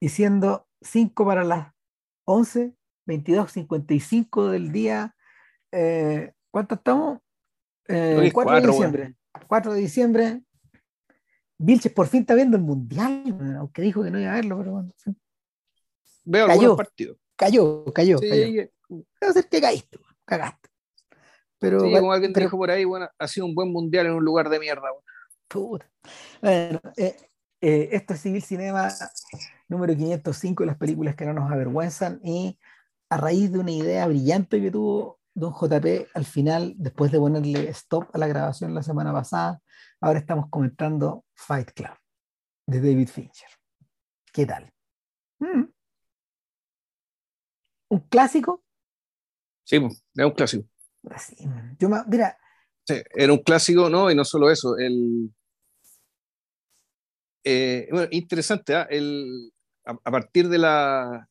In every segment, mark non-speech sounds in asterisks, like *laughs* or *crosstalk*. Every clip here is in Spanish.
y siendo 5 para las 11, 22, 55 del día, eh, ¿cuánto estamos? Eh, 4 de diciembre. 4 de diciembre. Vilches por fin está viendo el mundial, aunque dijo que no iba a verlo, pero bueno. Veo cayó, partidos. Cayó, cayó, sí, cayó. Debe ser que caíste, cagaste. Pero, sí, como alguien dijo por ahí, bueno, ha sido un buen mundial en un lugar de mierda. Bueno, bueno eh, eh, esto es Civil Cinema número 505 de las películas que no nos avergüenzan y a raíz de una idea brillante que tuvo Don JP al final, después de ponerle stop a la grabación la semana pasada, ahora estamos comentando Fight Club de David Fincher. ¿Qué tal? Mm. ¿Un clásico? Sí, es un clásico. Yo mira. era un clásico, ¿no? Y no solo eso, el. Eh, bueno, interesante, ¿ah? el, a, partir de la.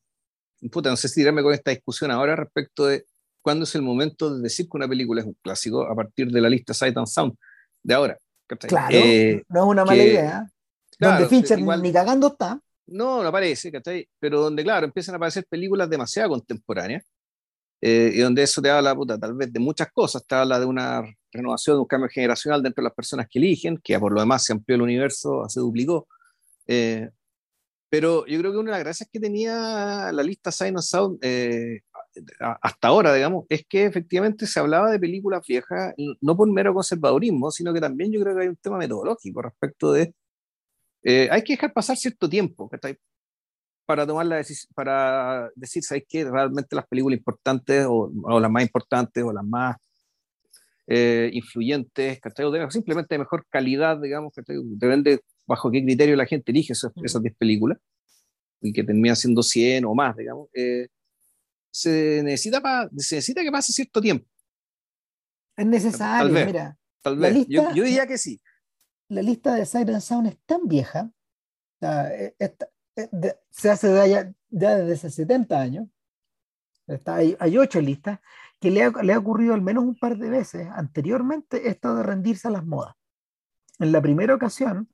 Puta, no sé si tirarme con esta discusión ahora respecto de cuándo es el momento de decir que una película es un clásico a partir de la lista Sight and Sound de ahora. Claro, eh, no es una mala idea. donde Fincher ni cagando está. No, no aparece, ¿cachai? Pero donde, claro, empiezan a aparecer películas demasiado contemporáneas eh, y donde eso te habla, puta, tal vez de muchas cosas, te habla de una renovación, de un cambio generacional dentro de las personas que eligen, que por lo demás se amplió el universo, se duplicó. Eh, pero yo creo que una de las gracias que tenía la lista Sign Sound eh, hasta ahora, digamos, es que efectivamente se hablaba de películas viejas, no por mero conservadurismo, sino que también yo creo que hay un tema metodológico respecto de... hay que dejar pasar cierto tiempo, para tomar la para decir, ¿sabes qué? Realmente las películas importantes o, las más importantes o las más eh, influyentes, O simplemente de mejor calidad, digamos, Depende bajo qué criterio la gente elige esas, 10 películas y que termina siendo 100 o más, digamos. Eh, se, necesita se necesita que pase cierto tiempo. Es necesario, mira. Tal vez. yo, diría que sí. La lista de Siren Sound es tan vieja. Eh, esta, eh, se hace ya, ya, desde hace 70 años, está, hay, hay, ocho listas, que le ha, le ha, ocurrido al menos un par de veces anteriormente esto de rendirse a las modas. En la primera ocasión,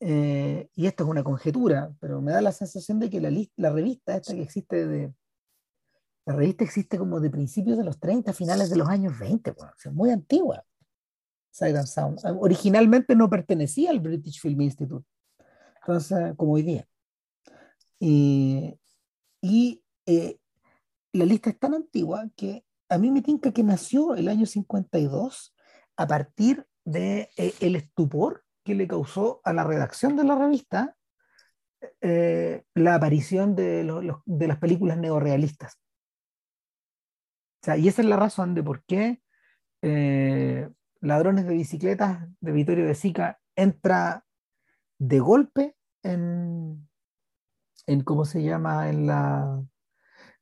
eh, y esto es una conjetura, pero me da la sensación de que la, la revista esta que existe de... La revista existe como de principios de los 30, finales de los años 20, bueno, es muy antigua. Sight Sound. Originalmente no pertenecía al British Film Institute. Entonces, como hoy día. Y eh, la lista es tan antigua que a mí me tinca que nació el año 52 a partir de eh, el estupor que le causó a la redacción de la revista la aparición de, de, las películas neorealistas. O sea, y esa es la razón de por qué Ladrones de Bicicletas de Vittorio de Sica entra de golpe en, en cómo se llama, en la,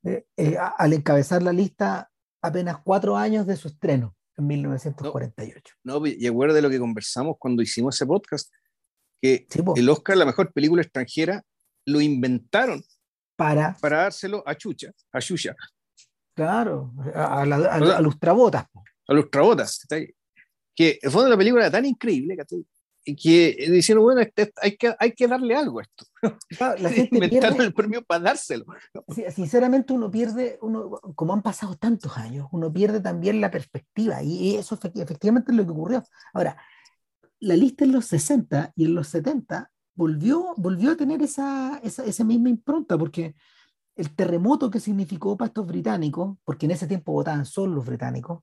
eh, eh, al encabezar la lista apenas cuatro años de su estreno, en 1948. No, y acuerda de lo que conversamos cuando hicimos ese podcast, que el Oscar, la mejor película extranjera, lo inventaron para, para dárselo a Chucha, a Chucha. Claro, a, a, a, a Lustrabotas. A Lustrabotas. Que el fondo de la película era tan increíble que que diciendo, bueno, este, hay, que, hay que darle algo a esto. *laughs* La *laughs* gente Inventaron el premio para dárselo. Sinceramente uno pierde, uno, como han pasado tantos años, uno pierde también la perspectiva y eso efectivamente es lo que ocurrió. Ahora, la lista en los 60 y en los 70 volvió, volvió a tener esa, esa, esa misma impronta porque el terremoto que significó para estos británicos, porque en ese tiempo votaban solo los británicos,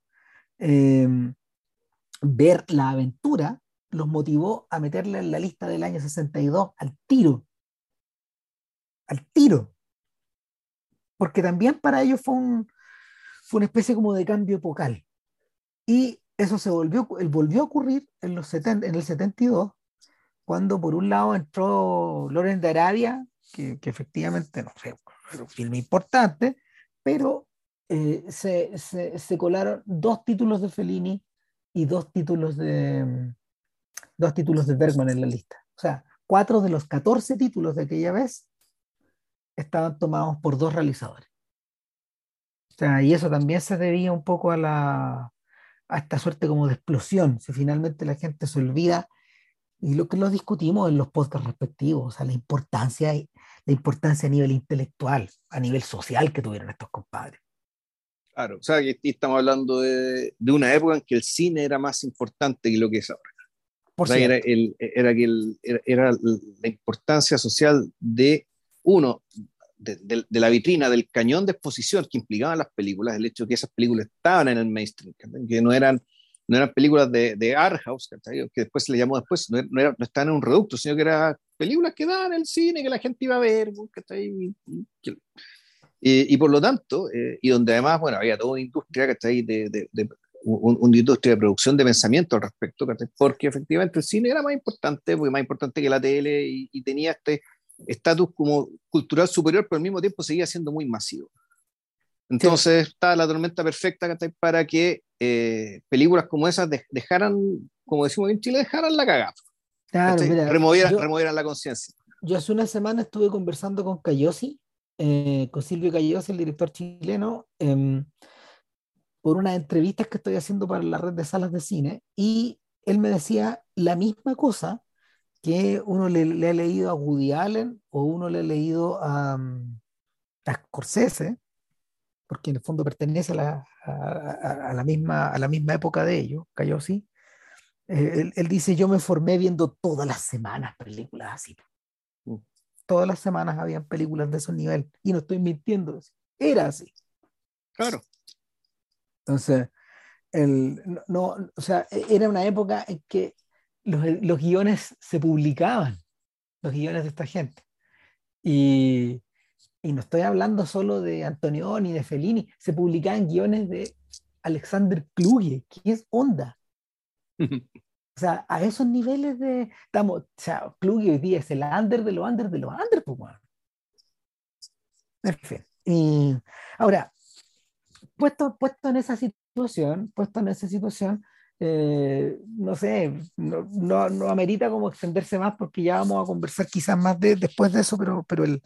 eh, ver la aventura los motivó a meterle en la lista del año 62 al tiro. Al tiro. Porque también para ellos fue, un, fue una especie como de cambio epocal. Y eso se volvió, volvió a ocurrir en, los 70, en el 72, cuando por un lado entró Loren de Arabia, que, efectivamente no fue un filme importante, pero eh, se, se, colaron dos títulos de Fellini y dos títulos de, dos títulos de Bergman en la lista. O sea, cuatro de los 14 títulos de aquella vez estaban tomados por dos realizadores. O sea, y eso también se debía un poco a, la, a esta suerte como de explosión, si finalmente la gente se olvida, y lo que lo discutimos en los podcasts respectivos, o sea, la importancia, la importancia a nivel intelectual, a nivel social que tuvieron estos compadres. Claro, o sea, que estamos hablando de, de, una época en que el cine era más importante que lo que es ahora. Por o sea, era, el, era, que el, era, era, la importancia social de uno, de, de, de, la vitrina, del cañón de exposición que implicaban las películas, el hecho de que esas películas estaban en el mainstream, que no eran, no eran películas de, de art house, que después se le llamó después, no, no, era, no estaban en un reducto, sino que eran películas que daban en el cine, que la gente iba a ver, y, y por lo tanto, eh, y donde además, bueno, había toda una industria que está ahí de, de, de un, una industria de producción de pensamiento al respecto, porque efectivamente el cine era más importante, porque más importante que la tele y, y tenía este estatus como cultural superior, pero al mismo tiempo seguía siendo muy masivo. Entonces sí. está la tormenta perfecta para que eh, películas como esas dejaran, como decimos en Chile, dejaran la cagada. Claro, mira, removieran, yo, removieran la conciencia. Yo hace una semana estuve conversando con Cayosi eh, con Silvio Calleos, el director chileno, eh, por unas entrevistas que estoy haciendo para la red de salas de cine, y él me decía la misma cosa que uno le, le ha leído a Woody Allen o uno le ha leído a, a Scorsese, porque en el fondo pertenece a la, a, a la, misma, a la misma época de ellos, Cayosi. Eh, él, él, dice, yo me formé viendo todas las semanas películas así todas las semanas habían películas de ese nivel. Y no estoy mintiendo, era así. Claro. Entonces, el, no, o sea, e, era una época en que los, los guiones se publicaban, los guiones de esta gente. Y, y no estoy hablando solo de Antonioni, de Fellini, se publicaban guiones de Alexander Kluge, que es onda. *laughs* O sea, a esos niveles de. Estamos, o sea, Kluge hoy día es el under de los under de los under, pues, bueno. En fin. Y ahora, puesto, puesto en esa situación, puesto en esa situación, eh, no sé, no, no, no, amerita como extenderse más porque ya vamos a conversar quizás más de, después de eso, pero, pero el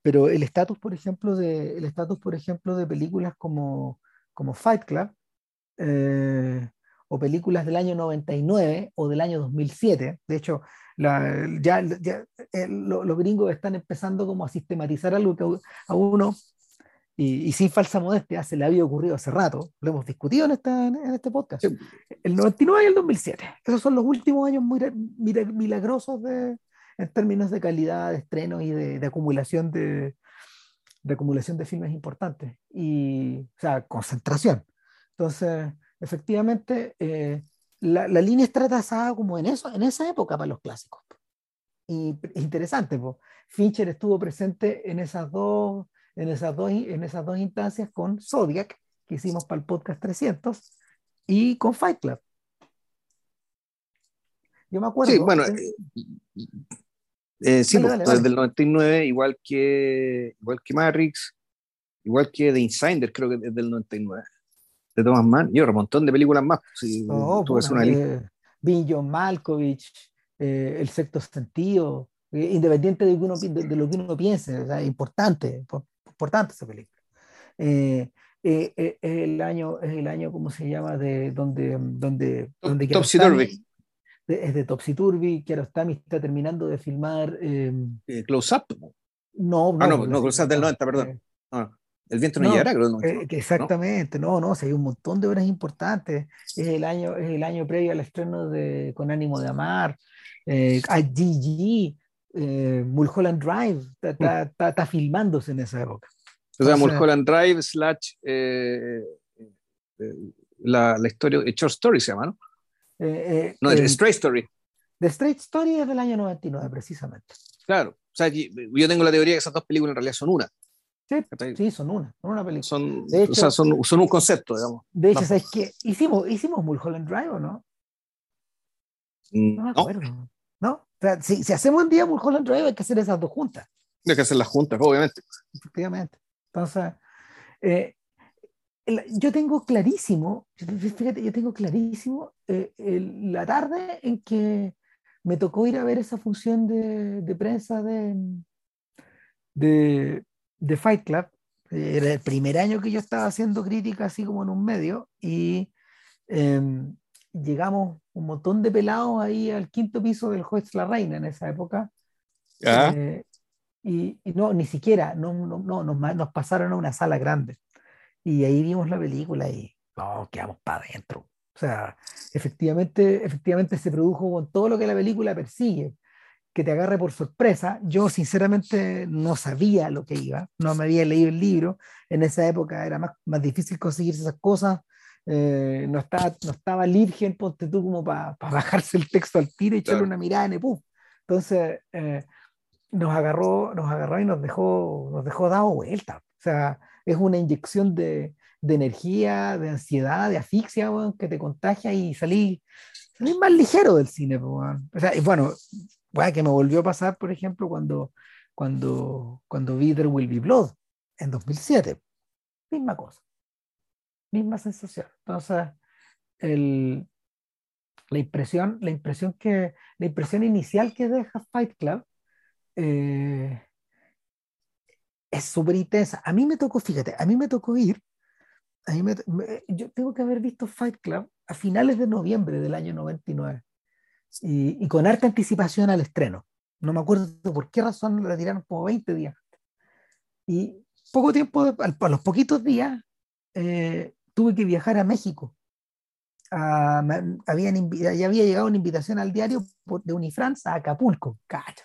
pero el estatus, por ejemplo, de el estatus, por ejemplo, de películas como, como Fight Club, eh, o películas del año 99 o del año 2007. De hecho, la, ya, ya eh, lo, los gringos están empezando como a sistematizar algo que a uno, y, y, sin falsa modestia, se le había ocurrido hace rato, lo hemos discutido en, esta, en este podcast, sí. el 99 y el 2007. Esos son los últimos años muy milagrosos de, en términos de calidad de estreno y de, de acumulación de, de acumulación de filmes importantes y, o sea, concentración. Entonces, efectivamente, eh, la, la, línea está trazada como en, eso, en esa época para los clásicos. Y es interesante, pues. Fincher estuvo presente en esas, dos, en, esas dos, en esas dos instancias con Zodiac, que hicimos para el podcast 300, y con Fight Club. Yo me acuerdo. Sí, bueno, eh, eh, sí, dale, dale, desde el 99, igual que, igual que Matrix, igual que The Insider, creo que desde el 99 de Thomas Mann y un montón de películas más. Si oh, tú bueno, una lista. Eh, John Malkovich, eh, El sexto sentido, eh, independiente de, uno, de, de, lo que uno piense, o sea, importante, importante esa película. Eh, es el año, es el año, ¿cómo se llama? De donde, donde, donde Topsy Turvy. Es de Topsy Turvy, Kiarostami está terminando de filmar. Close Up. No, no, ah, no, no, Close Up del 90, perdón. Ah. El viento no, no llegará, creo. No, eh, exactamente, no, no, no hay un montón de obras importantes. Es el año, es el año previo al estreno de Con ánimo de amar, eh, a GG, eh, Mulholland Drive, está, está, filmándose en esa época. O sea, Mulholland Drive slash eh, eh, la, la, historia, Short Story se llama, ¿no? no, es Straight Story. The Straight Story es del año 99, precisamente. Claro, o sea, yo tengo la teoría que esas dos películas en realidad son una. Sí, sí, son una, son una película. Son, de hecho, o sea, son, son, un concepto, digamos. De hecho, ¿sabes qué? ¿Hicimos, ¿Hicimos Mulholland Drive o no? Mm, no me acuerdo. ¿No? ¿No? Sea, si, si, hacemos un día Mulholland Drive, hay que hacer esas dos juntas. Hay que hacer las juntas, obviamente. Efectivamente. Entonces, eh, yo tengo clarísimo, fíjate, yo tengo clarísimo eh, el, la tarde en que me tocó ir a ver esa función de, de prensa de, de, de Fight Club. Era el primer año que yo estaba haciendo crítica así como en un medio y eh, llegamos un montón de pelados ahí al quinto piso del juez La Reina en esa época. Eh, Y, no, ni siquiera, no, no, no nos, nos, pasaron a una sala grande. Y ahí vimos la película y no, quedamos para adentro. O sea, efectivamente, efectivamente se produjo con todo lo que la película persigue, que te agarre por sorpresa. Yo sinceramente no sabía lo que iba, no me había leído el libro. En esa época era más, más difícil conseguir esas cosas. Eh, no, estaba, no estaba Lirgen, ponte tú como para bajarse el texto al tiro y echarle una mirada en el Entonces, eh, nos agarró, nos agarró y nos dejó, nos dejó dado vuelta. O sea, es una inyección de, de energía, de ansiedad, de asfixia, que te contagia y salí, salí más ligero del cine. O sea, y bueno, que me volvió a pasar, por ejemplo, cuando, cuando, cuando vi There Will Be Blood en 2007. Misma cosa. Misma sensación. Entonces, el, la impresión, la impresión que, la impresión inicial que deja Fight Club eh, es súper intensa. A mí me tocó, fíjate, a mí me tocó ir, a mí me, yo tengo que haber visto Fight Club a finales de noviembre del año 99 y, y con harta anticipación al estreno. No me acuerdo por qué razón la tiraron como 20 días. Y poco tiempo, a los poquitos días, eh, tuve que viajar a México. Ah, habían, ya había llegado una invitación al diario de Unifrance a Acapulco. Cacha.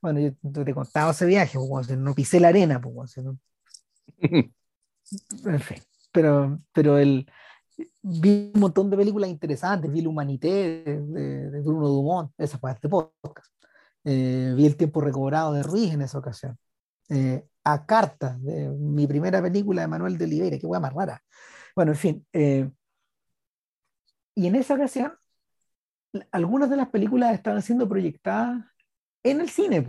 Bueno, yo te contaba ese viaje, pues, no pisé la arena, pues, no... *laughs* en fin, pero, pero el, vi un montón de películas interesantes, vi La Humanité de, Bruno Dumont, esa fue este podcast. Eh, vi El tiempo recobrado de Ruiz en esa ocasión. Eh, a carta de mi primera película de Manuel de Oliveira, qué hueá más rara. Bueno, en fin. Eh, y en esa ocasión, algunas de las películas estaban siendo proyectadas en el cine,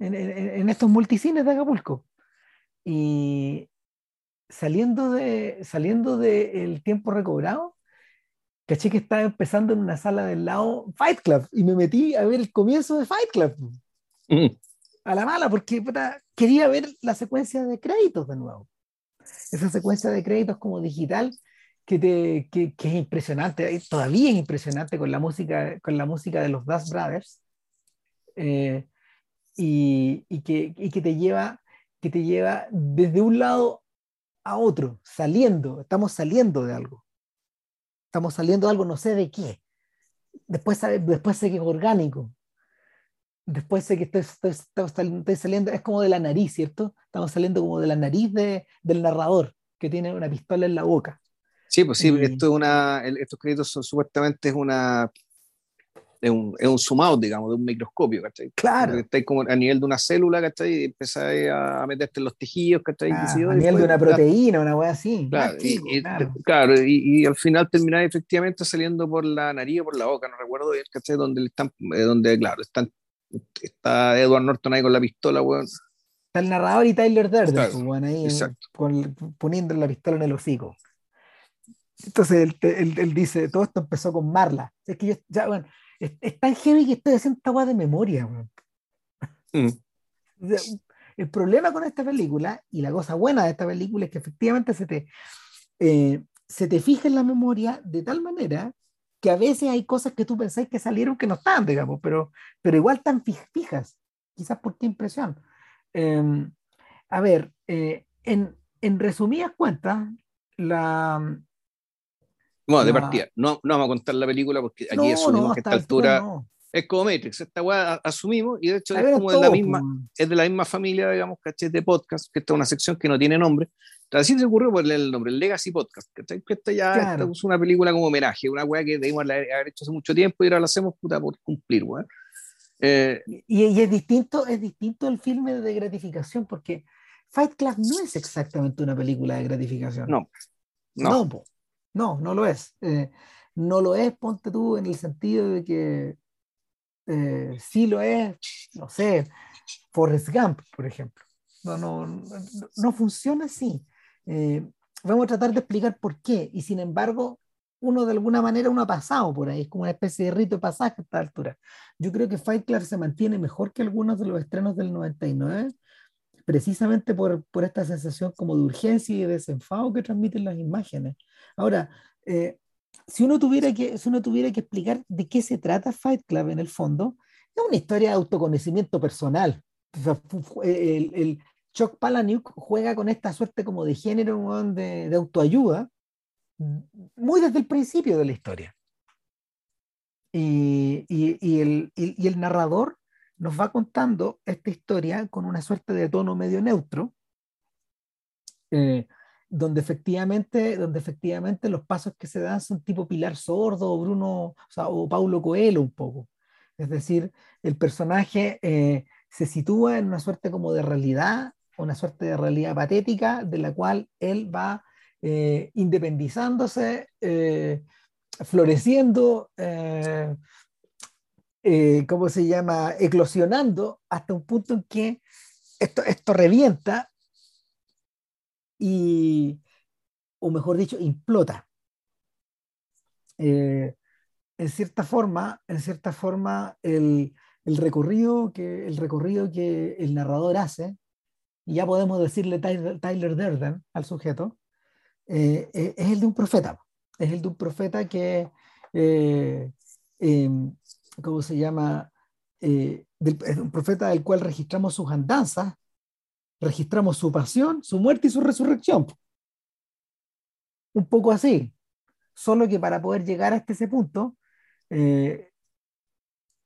en, estos multicines de Acapulco. Y saliendo de saliendo del tiempo recobrado, caché que estaba empezando en una sala del lado Fight Club y me metí a ver el comienzo de Fight Club. Mm. A la mala, porque quería ver la secuencia de créditos de nuevo. Esa secuencia de créditos como digital que, te, que, que es impresionante, todavía es impresionante con la música, con la música de los Dust Brothers eh, y, y, que, y, que, te lleva, que te lleva desde un lado a otro, saliendo, estamos saliendo de algo. Estamos saliendo de algo, no sé de qué. Después, después sé que es orgánico. Después sé que estoy, estoy, saliendo, es como de la nariz, ¿cierto? Estamos saliendo como de la nariz de, del narrador, que tiene una pistola en la boca. Sí, pues sí, porque esto es una, estos créditos son supuestamente es una es un, es un out, digamos, de un microscopio, ¿cachai? Claro. Estáis como a nivel de una célula, ¿cachai? Y empezáis a meterte en los tejidos, ¿cachai? Ah, a nivel de una proteína, una wea así. Claro, y, claro. y, al final termináis efectivamente saliendo por la nariz o por la boca, no recuerdo bien, ¿cachai? Donde, están, eh, donde claro, están, está Edward Norton ahí con la pistola, weón. Está el narrador y Tyler Durden, claro, pues, ahí poniendo la pistola en el hocico. Entonces él, él, él, dice, todo esto empezó con Marla. Es que yo, ya, bueno, es, tan heavy que estoy haciendo esta agua de memoria. Mm. El problema con esta película, y la cosa buena de esta película, es que efectivamente se te, eh, se te fija en la memoria de tal manera que a veces hay cosas que tú pensáis que salieron que no están, digamos, pero, pero igual tan fijas, quizás por qué impresión. Em, a ver, eh, en, en resumidas cuentas, la, bueno, de partida, no, no vamos a contar la película porque aquí asumimos que a esta altura es como Matrix, esta weá asumimos y de hecho es como de la misma, es de la misma familia, digamos, caché de podcast, que esta es una sección que no tiene nombre. Así se ocurrió ponerle el nombre, el Legacy Podcast, Que esta ya es una película como homenaje, una weá que debimos haber hecho hace mucho tiempo y ahora la hacemos puta por cumplir, weá. Eh, y, y, es distinto, es distinto el filme de gratificación porque Fight Club no es exactamente una película de gratificación. No, no. no no, no lo es. Eh, no lo es, ponte tú, en el sentido de que eh, sí lo es, no sé, Forrest Gump, por ejemplo. No, no, no, funciona así. Eh, vamos a tratar de explicar por qué, y sin embargo, uno de alguna manera uno ha pasado por ahí, es como una especie de rito de pasaje a esta altura. Yo creo que Fight Club se mantiene mejor que algunos de los estrenos del 99, precisamente por, por esta sensación como de urgencia y de desenfado que transmiten las imágenes. Ahora, eh, si, uno tuviera que, si uno tuviera que explicar de qué se trata Fight Club en el fondo, es una historia de autoconocimiento personal, el, el Chuck Palahniuk juega con esta suerte como de género de, autoayuda muy desde el principio de la historia. Y, y, el, y, el, narrador nos va contando esta historia con una suerte de tono medio neutro, eh, donde, efectivamente, donde efectivamente los pasos que se dan son tipo Pilar Sordo o Bruno o, sea, o Paulo Coelho un poco. Es decir, el personaje eh, se sitúa en una suerte como de realidad, una suerte de realidad patética de la cual él va eh, independizándose, eh, floreciendo, eh, ¿cómo se llama? Eclosionando hasta un punto en que esto, esto revienta y, o mejor dicho, implota. en cierta forma, en cierta forma, el, el, recorrido que, el recorrido que el narrador hace, y ya podemos decirle Tyler, Tyler Durden al sujeto, eh, eh, es el de un profeta. Es el de un profeta que, eh, em, ¿cómo se llama? es un profeta del cual registramos sus andanzas, registramos su pasión, su muerte y su resurrección. Un poco así. Solo que para poder llegar hasta ese punto,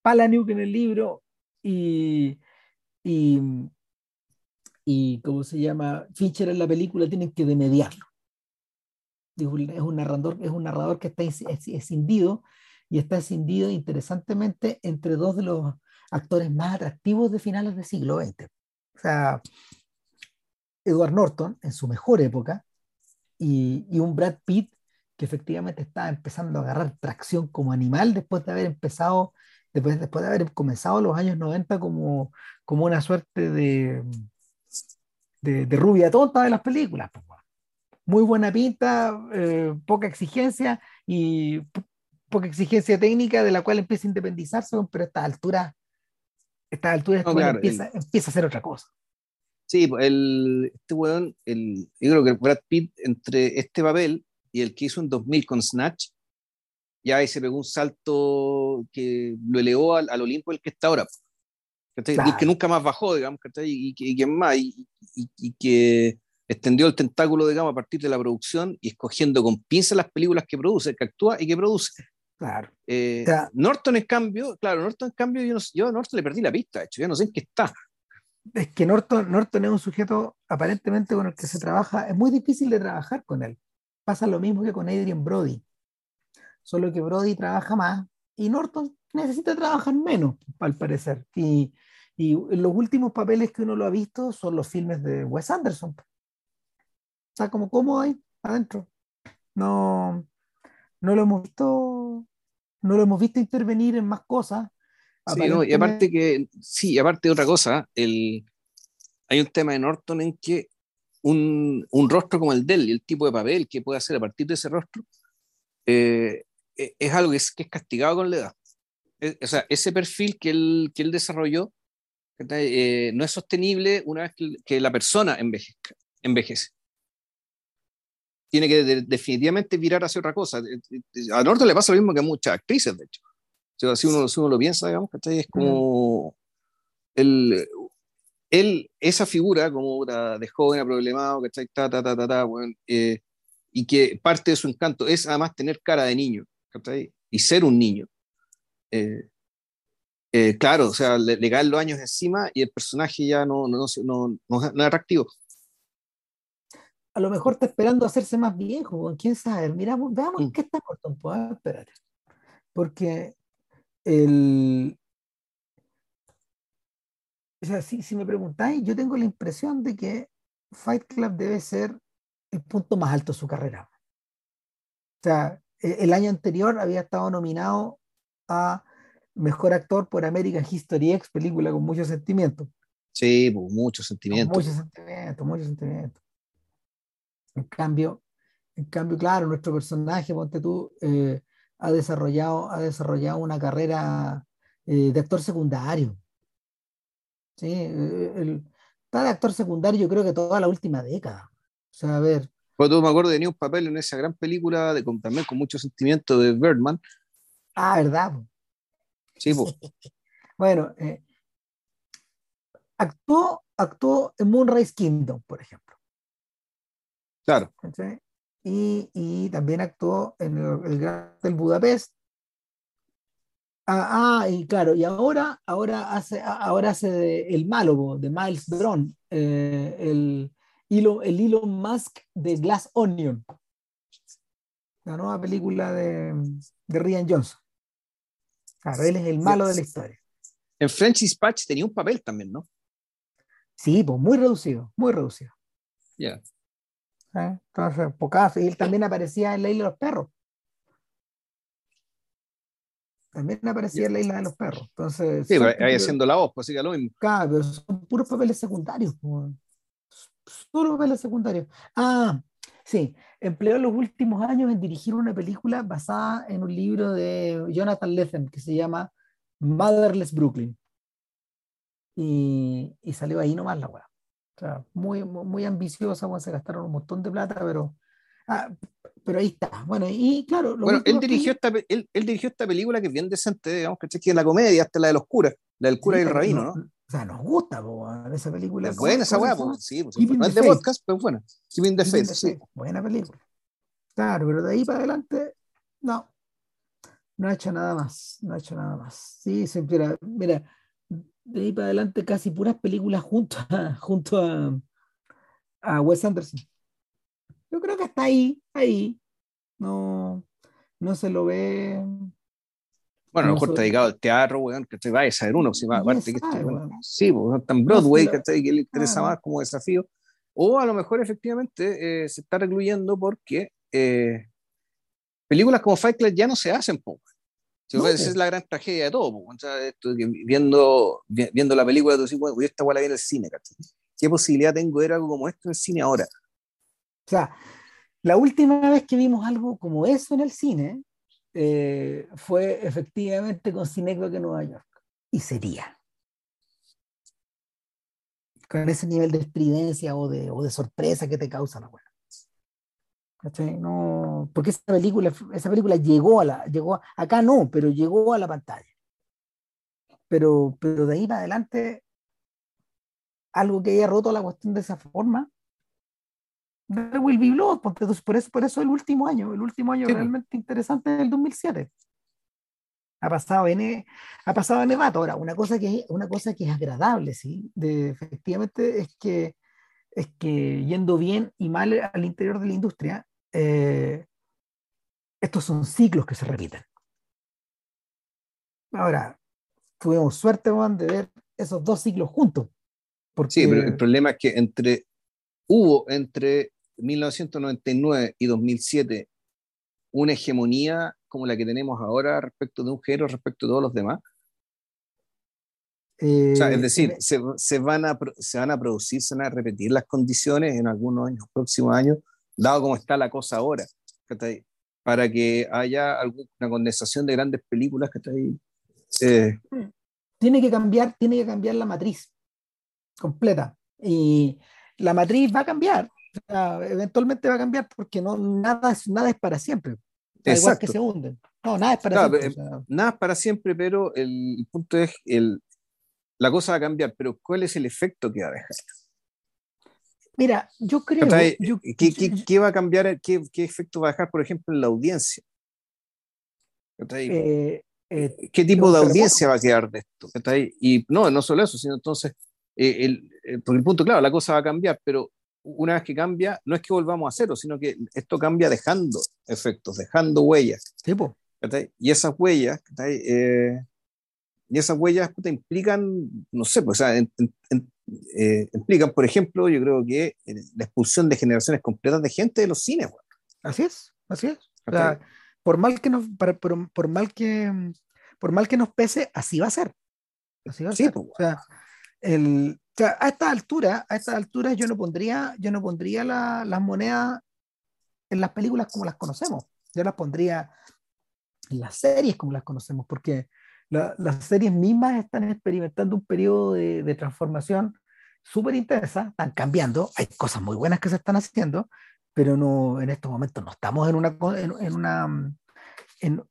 Palaniuk en el libro y, y, y, ¿cómo se llama? Fischer en la película tienen que demediarlo es un narrador, es un narrador que está escindido y está escindido interesantemente entre dos de los actores más atractivos de finales del siglo XX. O sea, Edward Norton en su mejor época y, y un Brad Pitt que efectivamente está empezando a agarrar tracción como animal después de haber empezado, después, después de haber comenzado los años 90 como, como una suerte de, de, de rubia tonta de las películas. Pues, muy buena pinta, eh, poca exigencia y poca exigencia técnica de la cual empieza a independizarse, pero a esta altura, esta altura empieza, empieza, a hacer otra cosa. Sí, el, este weón, el, yo creo que Brad Pitt, entre este papel y el que hizo en 2000 con Snatch, ya ahí se pegó un salto que lo elevó al, al Olimpo el que está ahora. Y que nunca más bajó, digamos, y, y, que más, y, y, que extendió el tentáculo, digamos, a partir de la producción y escogiendo con pinzas las películas que produce, que actúa y que produce. Claro. Eh, Norton, en cambio, claro, Norton, en cambio, yo, yo, a Norton le perdí la pista, de hecho, ya no sé en qué está. Es que Norton, Norton es un sujeto aparentemente con el que se trabaja, es muy difícil de trabajar con él. Pasa lo mismo que con Adrian Brody, solo que Brody trabaja más y Norton necesita trabajar menos, al parecer. Y, y los últimos papeles que uno lo ha visto son los filmes de Wes Anderson está como cómodo ahí adentro. No, no lo hemos visto, no lo hemos visto intervenir en más cosas. Sí, y aparte que, sí, aparte de otra cosa, el, hay un tema de Norton en que un, un, rostro como el de él y el tipo de papel que puede hacer a partir de ese rostro eh, e, es algo que es, que es, castigado con la edad. o sea, ese perfil que él, que él desarrolló eh, no es sostenible una vez que, la persona envejezca, envejece tiene que definitivamente virar hacia otra cosa. A Norton le pasa lo mismo que a muchas actrices, de hecho. si, uno, uno lo piensa, digamos, Es como el, él, esa figura como de joven problemado, ¿cachai? Ta, ta, ta, ta, ta, eh, y que parte de su encanto es además tener cara de niño, ¿cachai? Y ser un niño. Eh, eh, claro, o sea, le, le, caen los años encima y el personaje ya no, no, no, no, es atractivo a lo mejor está esperando hacerse más viejo, quién sabe. Miramos, veamos mm. qué está Norton. Pues, espérate. Porque el. O sea, si, si me preguntáis, yo tengo la impresión de que Fight Club debe ser el punto más alto de su carrera. O sea, e, el año anterior había estado nominado a Mejor Actor por American History X, película con mucho sentimiento. Sí, mucho sentimiento. Mucho sentimiento, mucho sentimiento. En cambio, en cambio, claro, nuestro personaje, ponte tú, eh, ha, desarrollado, ha desarrollado una carrera eh, de actor secundario. Sí, eh, el, está de actor secundario yo creo que toda la última década. O sea, a ver. Pues tú me acuerdo tenía un papel en esa gran película de también con mucho sentimiento de Birdman. Ah, ¿verdad? Sí, *laughs* bueno, actuó, actuó en Moonrise Kingdom, por ejemplo. Claro. Y, y, también actuó en el, el Gran del Budapest. Ah, ah, y claro, y ahora, ahora hace, ahora hace de, el malo de Miles Brown, eh, el, hilo, el Elon Musk de Glass Onion, la nueva película de, de Rian Johnson. Claro, él es el malo de la historia. En French Dispatch tenía un papel también, ¿no? Sí, pues muy reducido, muy reducido. Ya. ¿Eh? Entonces, pocas. Y él también aparecía en La Isla de los Perros. También aparecía en La Isla de los Perros. Entonces, sí, ahí haciendo la voz, pues sí, lo mismo. Claro, pero son puros papeles secundarios. Puros papeles secundarios. Ah, sí. Empleó los últimos años en dirigir una película basada en un libro de Jonathan Lethem que se llama Motherless Brooklyn. Y, y salió ahí nomás la weá. O sea, muy, muy ambiciosa, bueno, se gastaron un montón de plata, pero, ah, pero ahí está. Bueno, y claro. Bueno, él dirigió, esta, él, él, dirigió esta película que es bien decente, digamos, que es la comedia, hasta la de los curas, la del cura sí, y el rabino, ¿no? O sea, nos gusta po, esa película. Es buena esa weá, sí, pues, no es de podcast, pero buena. Keeping the Faith, sí. Buena película. Claro, pero de ahí para adelante, no. No ha hecho nada más, no ha hecho nada más. Sí, siempre, mira, de ahí para adelante casi puras películas junto a, *laughs* junto a, a Wes Anderson. Yo creo que está ahí, ahí. No, no se lo ve. Bueno, a lo mejor está dedicado al teatro, weón, que te vaya a saber uno, si va aparte que este, bueno, sí, pues, en Broadway, no que, que le interesa más como desafío. O a lo mejor efectivamente eh, se está recluyendo porque eh, películas como Fight Club ya no se hacen, poco. Sí, esa es la gran tragedia de todo. O sea, esto, viendo, viendo la película, tú dices, bueno, esta guay en el cine. ¿cachai? ¿Qué posibilidad tengo de ver algo como esto en el cine ahora? O sea, la última vez que vimos algo como eso en el cine eh, fue efectivamente con Cinecoque en Nueva York. Y sería. Con ese nivel de estridencia o de, o de sorpresa que te causa la weá. No, porque esa película, esa película llegó a la, llegó, acá no, pero llegó a la pantalla. Pero, pero de ahí para adelante, algo que haya roto la cuestión de esa forma, There Will Be Blood, por eso, por eso el último año, el último año sí. realmente interesante es el 2007. Ha pasado en, ha pasado en Evato. Ahora, una cosa que, una cosa que es agradable, ¿sí? De, efectivamente, es que es que yendo bien y mal al interior de la industria, eh, estos son ciclos que se repiten. Ahora, tuvimos suerte, Juan, de ver esos dos ciclos juntos. Porque... Sí, pero el problema es que entre, hubo entre 1999 y 2007 una hegemonía como la que tenemos ahora respecto de un género, respecto de todos los demás. Eh, o sea, es decir, se, se, van a, se van a producir, se van a repetir las condiciones en algunos años, próximos años, dado como está la cosa ahora, para que haya alguna condensación de grandes películas que está ahí. Eh, tiene que cambiar, tiene que cambiar la matriz completa. Y la matriz va a cambiar, sea, eventualmente va a cambiar porque no, nada, nada es para siempre. Da igual que se hunden. No, nada es para claro, siempre. O sea. Nada es para siempre, pero el punto es, el, la cosa va a cambiar, pero ¿cuál es el efecto que va a dejar? Mira, yo creo... Yo, ¿Qué, qué, qué, va a cambiar? Qué, ¿Qué, efecto va a dejar, por ejemplo, en la audiencia? Eh, eh, ¿Qué tipo de audiencia va a quedar de esto? Y no, no solo eso, sino entonces, eh, el, el, por el punto, claro, la cosa va a cambiar, pero una vez que cambia, no es que volvamos a cero, sino que esto cambia dejando efectos, dejando huellas. Tipo. Y esas huellas, eh, y esas huellas implican, no sé, pues, o sea, en, en, eh, implican, por ejemplo, yo creo que la expulsión de generaciones completas de gente de los cines. Bueno. Así es, así es. O sea, por mal que nos, por, por, por, mal que, por mal que nos pese, así va a ser. Así va a sí, ser. Pues, o sea, el, o sea, a esta altura, a esta altura yo no pondría, yo no pondría la, las monedas en las películas como las conocemos. Yo las pondría en las series como las conocemos, porque la, las series mismas están experimentando un periodo de, de transformación súper intensa, están cambiando, hay cosas muy buenas que se están haciendo, pero no, en estos momentos no estamos en una, en, en una en,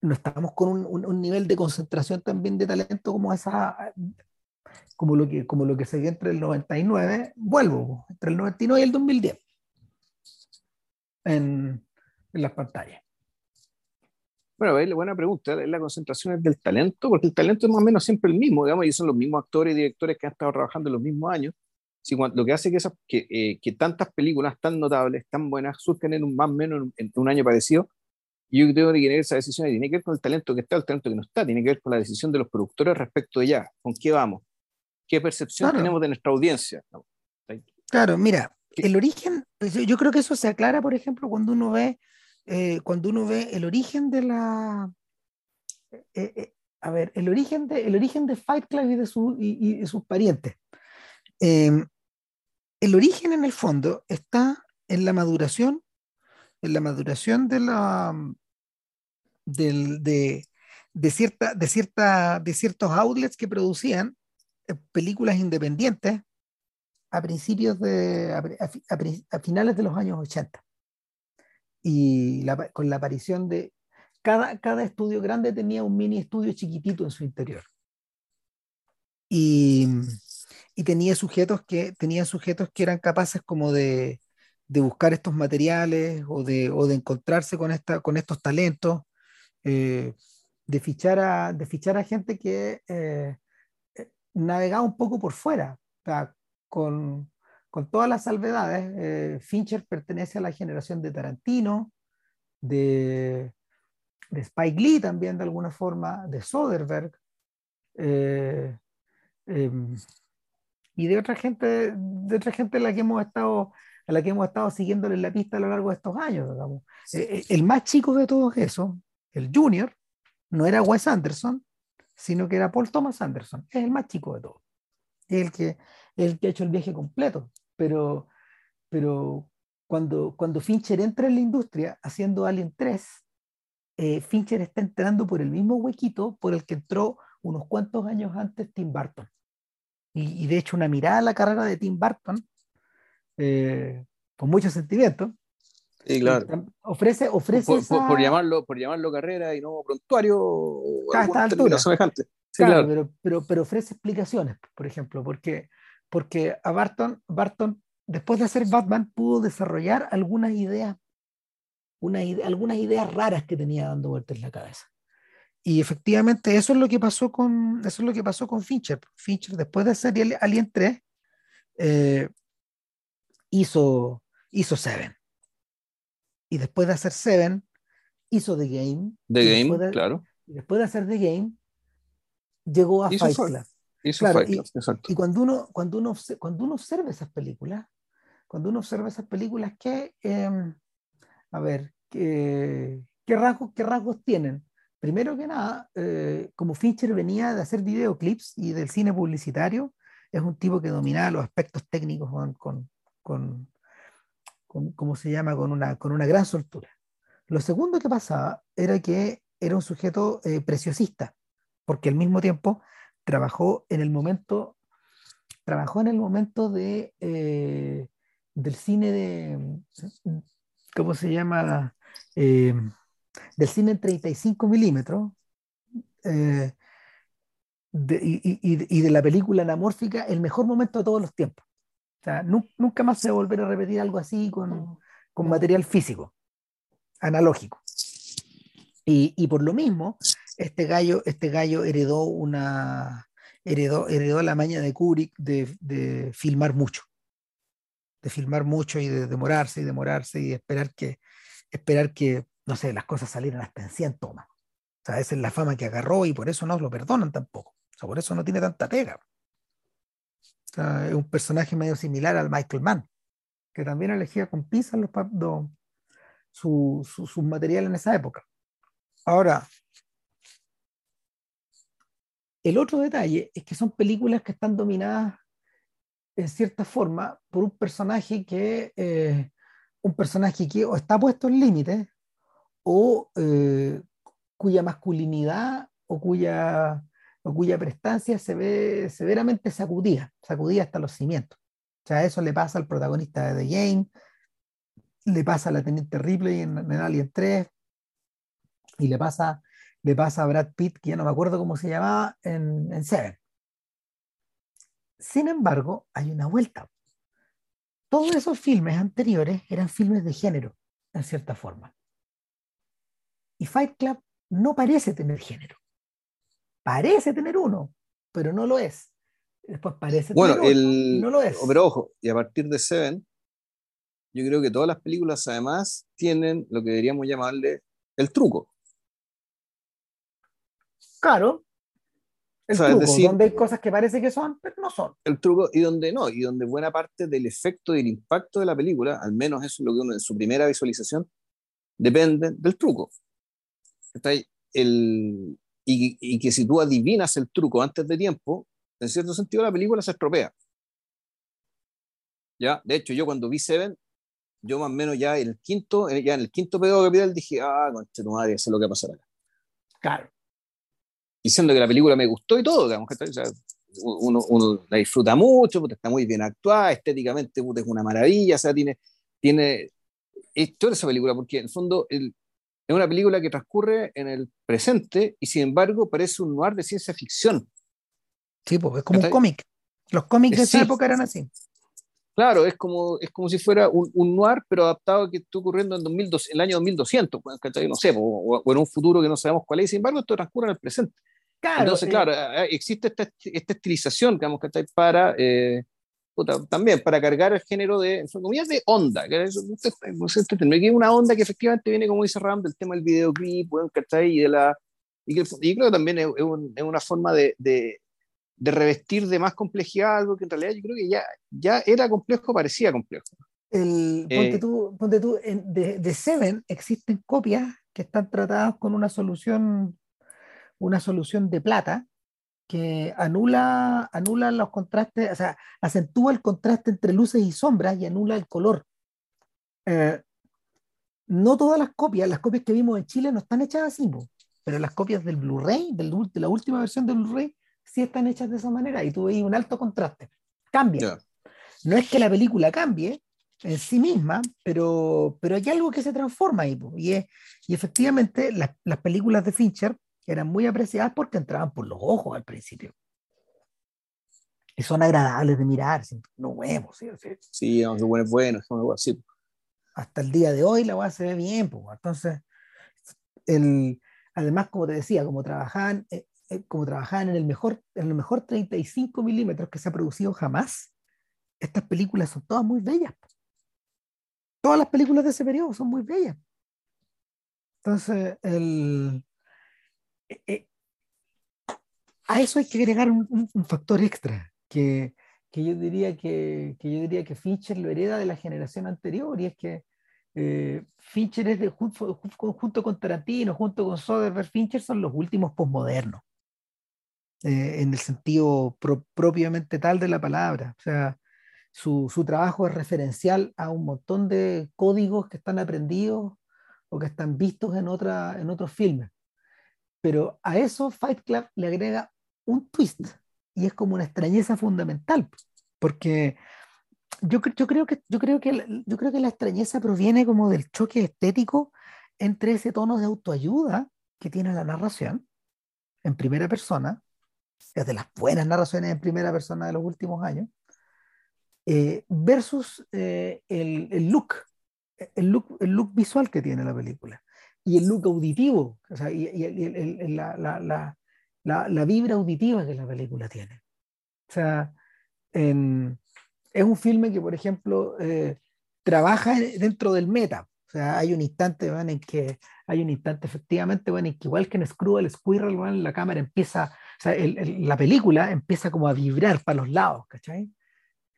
no estamos con un, un, un, nivel de concentración también de talento como esa como lo que, como lo que se dio entre el 99, vuelvo, entre el 99 y el 2010 en, en las pantallas. Bueno, buena pregunta, ¿es la concentración del talento? Porque el talento es más o menos siempre el mismo, digamos, y son los mismos actores y directores que han estado trabajando en los mismos años. Si, lo que hace que, esas, que, eh, que, tantas películas tan notables, tan buenas, surgen en un más o menos en, un año parecido, yo creo que tiene esa decisión tiene que ver con el talento que está, el talento que no está, tiene que ver con la decisión de los productores respecto de ya, con qué vamos, qué percepción tenemos de nuestra audiencia. Claro, mira, el origen, pues, yo creo que eso se aclara, por ejemplo, cuando uno ve, eh, cuando uno ve el origen de la, eh, eh, a ver, el origen de, el origen de Fight Club y de, su, y, sus parientes. Em, el origen en el fondo está en la maduración, en la maduración de la, del, de, de, cierta, de, cierta, de ciertos outlets que producían películas independientes a principios de, a, finales de los años 80. Y con la aparición de, cada, cada estudio grande tenía un mini estudio chiquitito en su interior. Y, y tenía sujetos que, tenía sujetos que eran capaces como de, de buscar estos materiales o de, o de encontrarse con, esta, con estos talentos, eh, de, fichar a, de fichar a gente que eh, eh, navegaba un poco por fuera. O sea, con, con todas las salvedades, eh, Fincher pertenece a la generación de Tarantino, de, de, Spike Lee también de alguna forma, de Soderbergh, eh, em, y de otra gente, de otra gente a la que hemos estado, a la que hemos estado siguiéndole la pista a lo largo de estos años. Digamos. Eh, el más chico de todos esos, el Junior, no era Wes Anderson, sino que era Paul Thomas Anderson, es el más chico de todos. El que el que ha hecho el viaje completo, pero, pero cuando, cuando Fincher entra en la industria haciendo Alien 3, eh, Fincher está entrando por el mismo huequito por el que entró unos cuantos años antes Tim Burton. Y, de hecho una mirada a la carrera de Tim Burton, eh, con mucho sentimiento, Sí, claro. Ofrece, ofrece por, llamarlo, por llamarlo carrera y no prontuario o a esta altura. semejante. claro, Pero, pero, pero, ofrece explicaciones, por ejemplo, porque porque a Barton, Barton, después de hacer Batman, pudo desarrollar algunas ideas, una algunas ideas raras que tenía dando vueltas en la cabeza. Y efectivamente eso es lo que pasó con, eso es lo que pasó con Fincher. Fincher, después de hacer Alien 3, eh, hizo, hizo Seven. Y después de hacer Seven, hizo The Game. The Game, claro. Y después de hacer The Game, llegó a Fight Club. Y, cuando uno, cuando, uno, cuando uno observa esas películas, cuando uno observa esas películas, ¿qué, em, a ver, ¿qué, qué, rasgos, ¿qué rasgos tienen? Primero que nada, eh, como Fincher venía de hacer videoclips y del cine publicitario, es un tipo que dominaba los aspectos técnicos con, con, con, con ¿cómo se llama? Con una, con una gran soltura. Lo segundo que pasaba era que era un sujeto eh, preciosista, porque al mismo tiempo trabajó en el momento, trabajó en el momento de, eh, del cine de, ¿cómo se llama? Eh, del cine en 35 milímetros y, de la película anamórfica, el mejor momento de todos los tiempos. O sea, nunca más se va a volver a repetir algo así con, con material físico, analógico. Y, y, por lo mismo, este gallo, este gallo heredó una heredó, heredó la maña de Kubrick de, de, filmar mucho, de filmar mucho y de demorarse y demorarse y esperar que, esperar que, no sé, las cosas salieran hasta en 100 tomas. O sea, esa es la fama que agarró y por eso no lo perdonan tampoco. O sea, por eso no tiene tanta pega. Es un personaje medio similar al Michael Mann, que también elegía con pinzas los, su, su, sus materiales en esa época. Ahora, el otro detalle es que son películas que están dominadas en cierta forma por un personaje que, eh, un personaje que o está puesto en límite o eh, cuya masculinidad o cuya, o cuya prestancia se ve severamente sacudida, sacudida hasta los cimientos. O sea, eso le pasa al protagonista de The Game, le pasa a la Teniente Ripley en, en Alien 3, y le pasa le pasa a Brad Pitt, que ya no me acuerdo cómo se llamaba, en, en Seven. Sin embargo, hay una vuelta. Todos esos filmes anteriores eran filmes de género, en cierta forma. Y Fight Club no parece tener género. Parece tener uno, pero no lo es. Después parece bueno, tener el, no lo es. Pero ojo, y a partir de Seven, yo creo que todas las películas además tienen lo que deberíamos llamarle el truco. Claro. El O sea, es truco, decir- donde hay cosas que parece que son, pero no son. El truco, y donde no, y donde buena parte del efecto y el impacto de la película, al menos eso es lo que uno en su primera visualización, depende del truco. Está ahí el, y, y que si tú adivinas el truco antes de tiempo, en cierto sentido la película se estropea. ¿Ya? De hecho, yo cuando vi Seven, yo más o menos ya el quinto, eh, ya en el quinto pedo capital dije, ah, concha tu madre, es lo que va a pasar acá. Claro. diciendo que la película me gustó y todo, digamos. O sea, uno, uno la disfruta mucho, puta, está muy bien actuada, estéticamente puta, es una maravilla, o sea, tiene, tiene es toda esa película, porque en el fondo el- es una película que transcurre en el presente y sin embargo parece un noir de ciencia ficción. Sí, pues es como un cómic. Los cómics de Eh, esa época eran así. Claro, es como, es como si fuera un, un noir, pero adaptado a que esté ocurriendo en 2200, el año 2200, pues, no sé, o, o en un futuro que no sabemos cuál es, sin embargo esto transcurre en el presente. Claro. Entonces, eh, claro, eh, existe esta, esta estilización, digamos, ¿cachai? Para, eh, puta, también, para cargar el género de, comillas, de onda, que es, tendría que ir una onda que efectivamente viene, como dice Ram, del tema del videoclip, bueno, ¿cachai? Y de la, y, que, y creo que también es, es un- es una forma de, de, de revestir de más complejidad algo que en realidad yo creo que ya, ya era complejo, parecía complejo. el, eh, ponte tú, ponte tú, en- de, de Seven existen copias que están tratadas con una solución, una solución de plata que anula, anula los contrastes, o sea, acentúa el contraste entre luces y sombras y anula el color. Eh, no todas las copias, las copias que vimos en Chile no están hechas así, po, pero las copias del Blu-ray, de la última versión del Blu-ray, sí están hechas de esa manera y tú veis un alto contraste. Cambia. No es que la película cambie en sí misma, pero, pero hay algo que se transforma ahí. po, Y, es- y efectivamente las, las películas de Fincher eran muy apreciadas porque entraban por los ojos al principio. Y son agradables de mirar, no huevos. ¿sí? Sí. Sí, vamos, bueno, es bueno, es así. Hasta el día de hoy la weá se ve bien. po. Entonces, el, además, como te decía, como trabajaban, eh, eh, como trabajaban en el mejor, en el mejor 35 milímetros que se ha producido jamás, estas películas son todas muy bellas. po. Todas las películas de ese periodo son muy bellas. Entonces, el, eh, eh, a eso hay que agregar un, factor extra, que, que yo diría que, que yo diría que Fincher lo hereda de la generación anterior, y es que eh, Fincher es de, junto, junto- con Tarantino, junto con Soderbergh, Fincher son los últimos posmodernos, en el sentido pro- propiamente tal de la palabra. O sea, su, su trabajo es referencial a un montón de códigos que están aprendidos o que están vistos en, otra, en otros filmes. Pero a eso Fight Club le agrega un twist y es como una extrañeza fundamental, porque yo, cre- yo, creo que, yo, creo que, yo creo que la extrañeza proviene como del choque estético entre ese tono de autoayuda que tiene la narración en primera persona, es de las buenas narraciones en primera persona de los últimos años, eh, versus eh, el look, el look visual que tiene la película y el look auditivo, o sea, y, y el- el- el- la, la, la, la, vibra auditiva que la película tiene. O sea, en- es un filme que, por ejemplo, eh, trabaja en- dentro del meta. O sea, hay un instante ¿van? en que hay un instante efectivamente ¿van? en que igual que en Screw el Squirrel, ¿van? la cámara empieza, o sea, la película empieza como a vibrar para los lados, ¿cachai?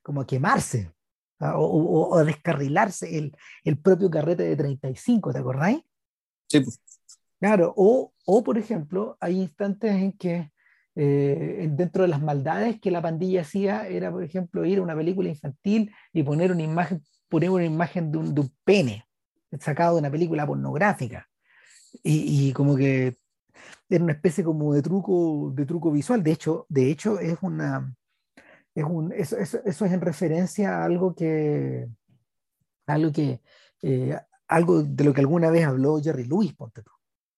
Como a quemarse ¿ah? o, o- o a descarrilarse el, el propio carrete de 35, ¿te acordáis? Sí, pues. Claro, o, o por ejemplo, hay instantes en que eh, dentro de las maldades que la pandilla hacía era, por ejemplo, ir a una película infantil y poner una imagen, poner una imagen de un, de un pene sacado de una película pornográfica. Y, y como que era una especie como de truco, de truco visual. De hecho, de hecho es una, es un, eso, eso, eso es en referencia a algo que, algo que, eh, algo de lo que alguna vez habló Jerry Lewis, ponte tú.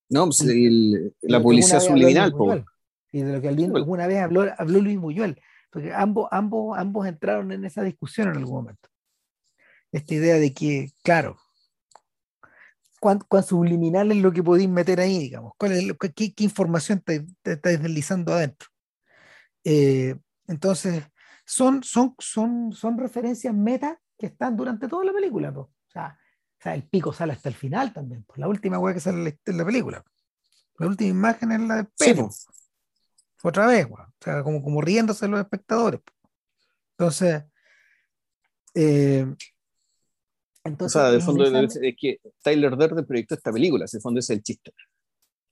No, pues, el- la lo publicidad subliminal. Buñuel, y de lo que alguien- pues. alguna vez habló, habló Luis Buñuel. porque ambos, ambos, ambos entraron en esa discusión en algún momento. Esta idea de que, claro, cuán, subliminal es lo que podéis meter ahí, digamos, ¿Cuál es qué, información te, te, estáis deslizando adentro. Eh, entonces, son, son, son, son referencias meta que están durante toda la película. O, sea, o, sea, el pico sale hasta el final también. Pues, la última weá que sale en la película. La última imagen es la de pelo. Otra vez, O sea, como, como riéndose los espectadores. Entonces, eh, entonces, o sea, de fondo es que Tyler Durden proyectó esta película, de fondo es el chiste.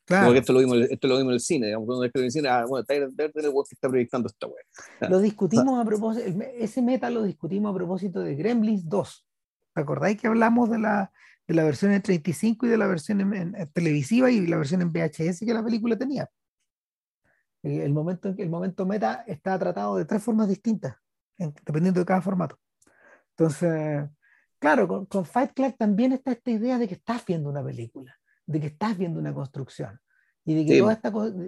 Claro. Como esto lo vimos, esto lo vimos en el cine, digamos, cuando en el cine, ah, bueno, Tyler Durden es el que está proyectando esta web. Lo discutimos a propósito, ese meta lo discutimos a propósito de Gremlins 2. ¿Te acordáis que hablamos de la, de la versión en 35 y de la versión en, televisiva y la versión en VHS que la película tenía? El, momento, el momento meta está tratado de tres formas distintas, dependiendo de cada formato. Entonces, claro, con, Fight Club también está esta idea de que estás viendo una película, de que estás viendo una construcción y de que,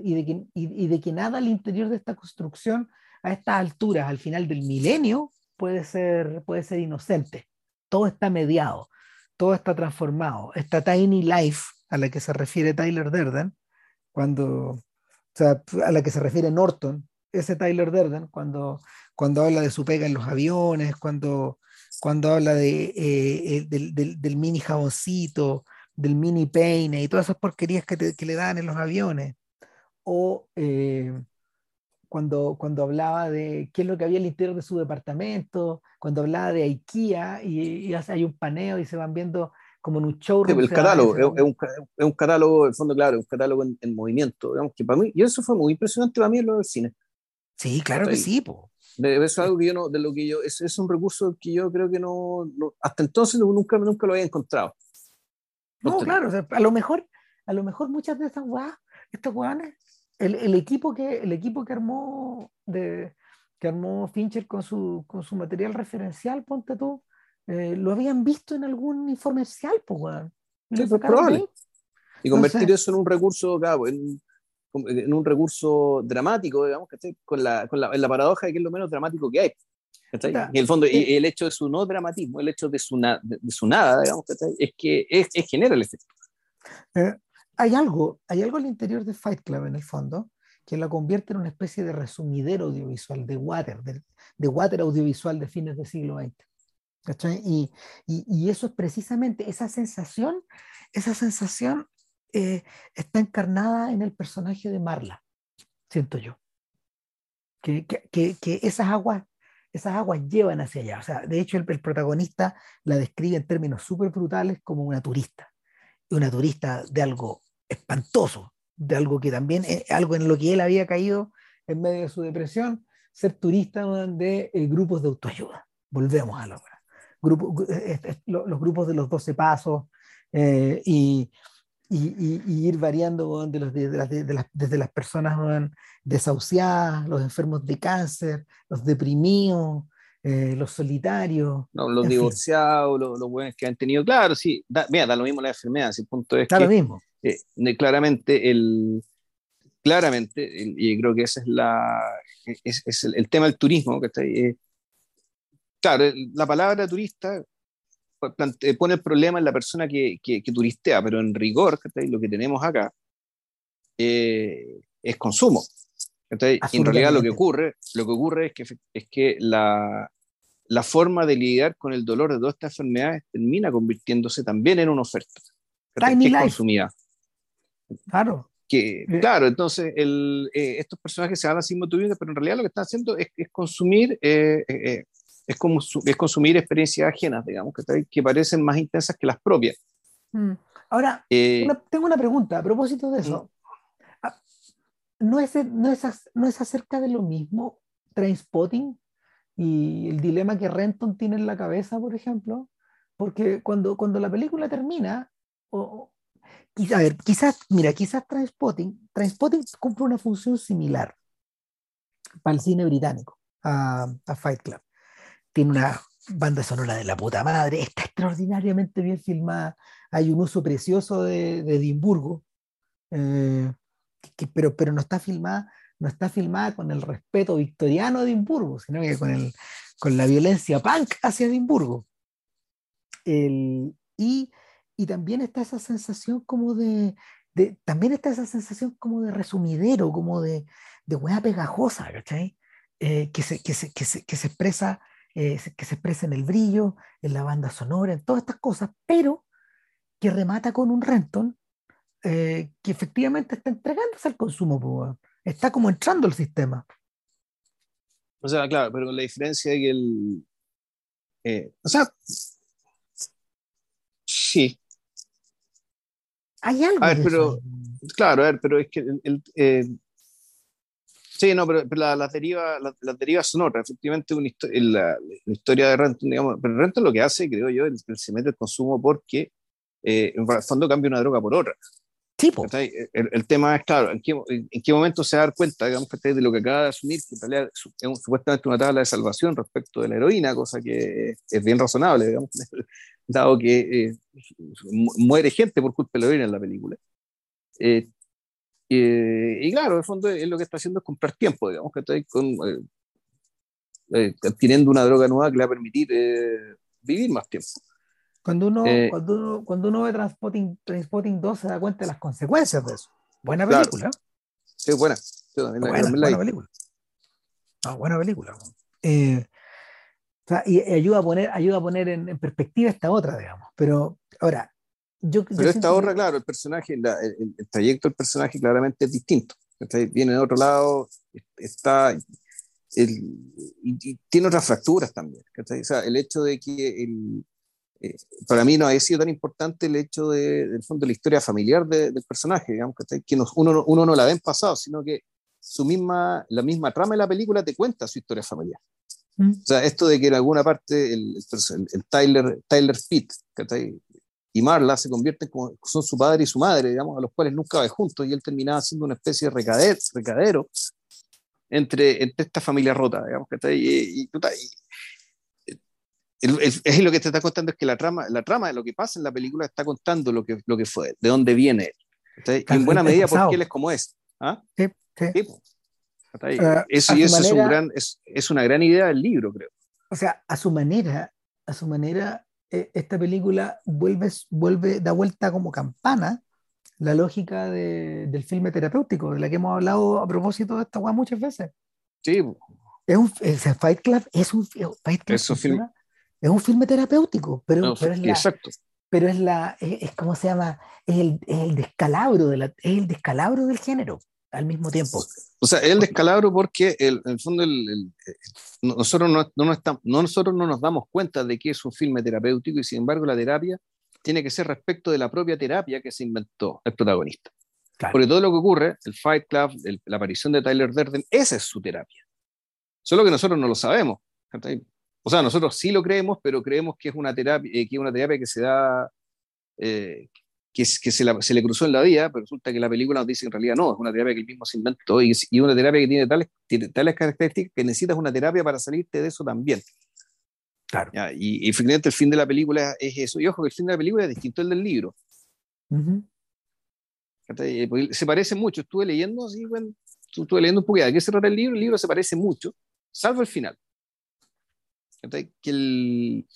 y de que, y, de que nada al interior de esta construcción a estas alturas, al final del milenio, puede ser, puede ser inocente. Todo está mediado, todo está transformado. Esta tiny life a la que se refiere Tyler Durden, cuando, o sea, a la que se refiere Norton, ese Tyler Durden, cuando, cuando habla de su pega en los aviones, cuando, cuando habla de, eh, eh, del, del, mini jaboncito, del mini peine y todas esas porquerías que, que le dan en los aviones. O eh, cuando, cuando hablaba de qué es lo que había al interior de su departamento, cuando hablaba de IKEA y, y hay un paneo y se van viendo como en un showroom. el catálogo, es, un, es, un, catálogo, en fondo, claro, un catálogo en, movimiento, digamos, que para mí, y eso fue muy impresionante para mí en lo del cine. Sí, claro que sí, po. De, eso es algo que yo no, de lo que yo, es, es un recurso que yo creo que no, hasta entonces nunca, nunca lo había encontrado. No, claro, a lo mejor, a lo mejor muchas de estas guas, estos guanes, el, el, equipo que, el equipo que armó de, que armó Fincher con su, con su material referencial, ponte tú, eh, lo habían visto en algún informe pues, weón. Sí, pues, probable. Y convertir eso en un recurso, en, en un recurso dramático, digamos, Con la, con la, la, paradoja de que es lo menos dramático que hay. Y el fondo, y el hecho de su no dramatismo, el hecho de su, de, su nada, digamos, es que es, es genera el efecto. Eh, hay algo, hay algo al interior de Fight Club, en el fondo, que la convierte en una especie de resumidero audiovisual, de water, de, de water audiovisual de fines del siglo XX. Y, y, y, eso es precisamente esa sensación, esa sensación eh, está encarnada en el personaje de Marla, siento yo. Que, que, que, esas aguas esas aguas llevan hacia allá. O sea, de hecho, el, protagonista la describe en términos súper brutales como una turista. Una turista de algo espantoso, de algo que también, es algo en lo que él había caído en medio de su depresión, ser turista de eh, grupos de autoayuda. Volvemos a la hora. Grupo, eh, los grupos de los 12 pasos y, y, ir variando de los, de, las, desde las personas desahuciadas, los enfermos de cáncer, los deprimidos, eh, los solitarios. los divorciados, los, los buenos que han tenido, claro, sí, mira, da lo mismo la enfermedad, el punto es da lo mismo. Eh, claramente el claramente, y creo que ese es, la, es, es el, tema del turismo, que está ahí, eh, claro, la palabra turista pone el problema en la persona que, que, turistea, pero en rigor, lo que tenemos acá eh, es consumo. en realidad lo que ocurre, lo que ocurre es que, es que la, la forma de lidiar con el dolor de todas estas enfermedades termina convirtiéndose también en una oferta que es consumida. Claro. Que, eh. claro, entonces el, eh, estos personajes se hablan sin motivo, pero en realidad lo que están haciendo es, es consumir es, como, es consumir experiencias ajenas, digamos, que, que parecen más intensas que las propias. Mm. Ahora, eh, tengo una pregunta a propósito de eso. Mm. Ah, ¿No es, no, es, ¿No es acerca de lo mismo Trainspotting y el dilema que Renton tiene en la cabeza, por ejemplo? Porque cuando, cuando la película termina, o, a ver, quizás, mira, quizás Trainspotting, Trainspotting cumple una función similar para el cine británico, a, Fight Club tiene una banda sonora de la puta madre, está extraordinariamente bien filmada, hay un uso precioso de, Edimburgo, eh, pero, pero no está filmada no está filmada con el respeto victoriano de Edimburgo, sino que con, el, con la violencia punk hacia Edimburgo. El, y, y, también está esa sensación como de, de, también está esa sensación como de resumidero, como de, de hueá pegajosa, ¿cachai? Eh, que, se, que, se, que, se, que, eh, expresa en el brillo, en la banda sonora, en todas estas cosas, pero que remata con un Renton eh, que efectivamente está entregándose al consumo, está como entrando al sistema. O sea, claro, pero con la diferencia de que el... Eh, o sea, sí. Hay algo. A ver, pero, claro, a ver, pero es que el, eh, Sí, no, pero, las la derivas la, deriva son otras. Efectivamente, una la, la, historia de Renton, digamos, pero Renton lo que hace, creo yo, es que se mete el consumo porque eh, en el fondo cambia una droga por otra. Tipo. El, el, tema es, claro, ¿en qué, en qué momento se da dar cuenta, digamos, de lo que acaba de asumir, que en realidad es supuestamente una tabla de salvación respecto de la heroína, cosa que es bien razonable, digamos, *laughs* dado que eh, muere gente por culpa de la heroína en la película. Eh, y claro, en el fondo es lo que está haciendo es comprar tiempo, digamos, que está con, eh, eh, adquiriendo una droga nueva que le va a permitir eh, vivir más tiempo. Cuando uno, cuando uno, cuando uno ve Transpotting, Transpotting 2 se da cuenta de las consecuencias de eso. Buena película. Sí, buena. buena, buena película. buena película. o sea, y, ayuda a poner, ayuda a poner en, en perspectiva esta otra, digamos. Pero ahora, pero esta obra, claro, el personaje, el, trayecto del personaje claramente es distinto. Viene de otro lado, está. El, y, tiene otras fracturas también. O sea, el hecho de que. El, eh, para mí no ha sido tan importante el hecho de, del fondo de la historia familiar del personaje, digamos, que nos, uno, uno no la ve en pasado, sino que su misma, la misma trama de la película te cuenta su historia familiar. Mm. O sea, esto de que en alguna parte el, el, Tyler, Tyler Pitt, y Marla se convierten como son su padre y su madre, digamos, a los cuales nunca va juntos y él terminaba siendo una especie de recadero, recadero entre, entre esta familia rota, digamos, que está ahí. Es lo que te está contando es que la trama, la trama de lo que pasa en la película está contando lo que, lo que fue, de dónde viene él. En buena medida porque él es como es. ¿ah? Sí, sí. Uh, eso, y eso es, un gran, es, es una gran idea del libro, creo. O sea, a su manera, a su manera, eh, esta película vuelve, vuelve, da vuelta como campana la lógica de, del filme terapéutico, de la que hemos hablado a propósito de esta guay muchas veces. Sí. Es un, Fight Club es un, Fight Club es, un film. Es un filme terapéutico, pero, pero es la, exacto. Pero es la, es, como se llama, es el, es el descalabro de la, es el descalabro del género al mismo tiempo. O sea, el descalabro porque el, en el fondo el, nosotros, no, no, estamos, nosotros no nos damos cuenta de que es un filme terapéutico y sin embargo la terapia tiene que ser respecto de la propia terapia que se inventó el protagonista. Porque todo lo que ocurre, el Fight Club, la aparición de Tyler Durden, esa es su terapia. Solo que nosotros no lo sabemos. O sea, nosotros sí lo creemos, pero creemos que es una terapia, eh, que es una terapia que se da, eh, que, que se, se, le cruzó en la vida, pero resulta que la película nos dice que en realidad no, es una terapia que él mismo se inventó y, y una terapia que tiene tales, tiene tales características que necesitas una terapia para salirte de eso también. Claro. Y, y finalmente el fin de la película es eso. Y ojo que el fin de la película es distinto al del libro. Se parece mucho. Estuve leyendo, así, bueno, estuve leyendo un poquito de qué se trata el libro. El libro se parece mucho, salvo el final. Que el,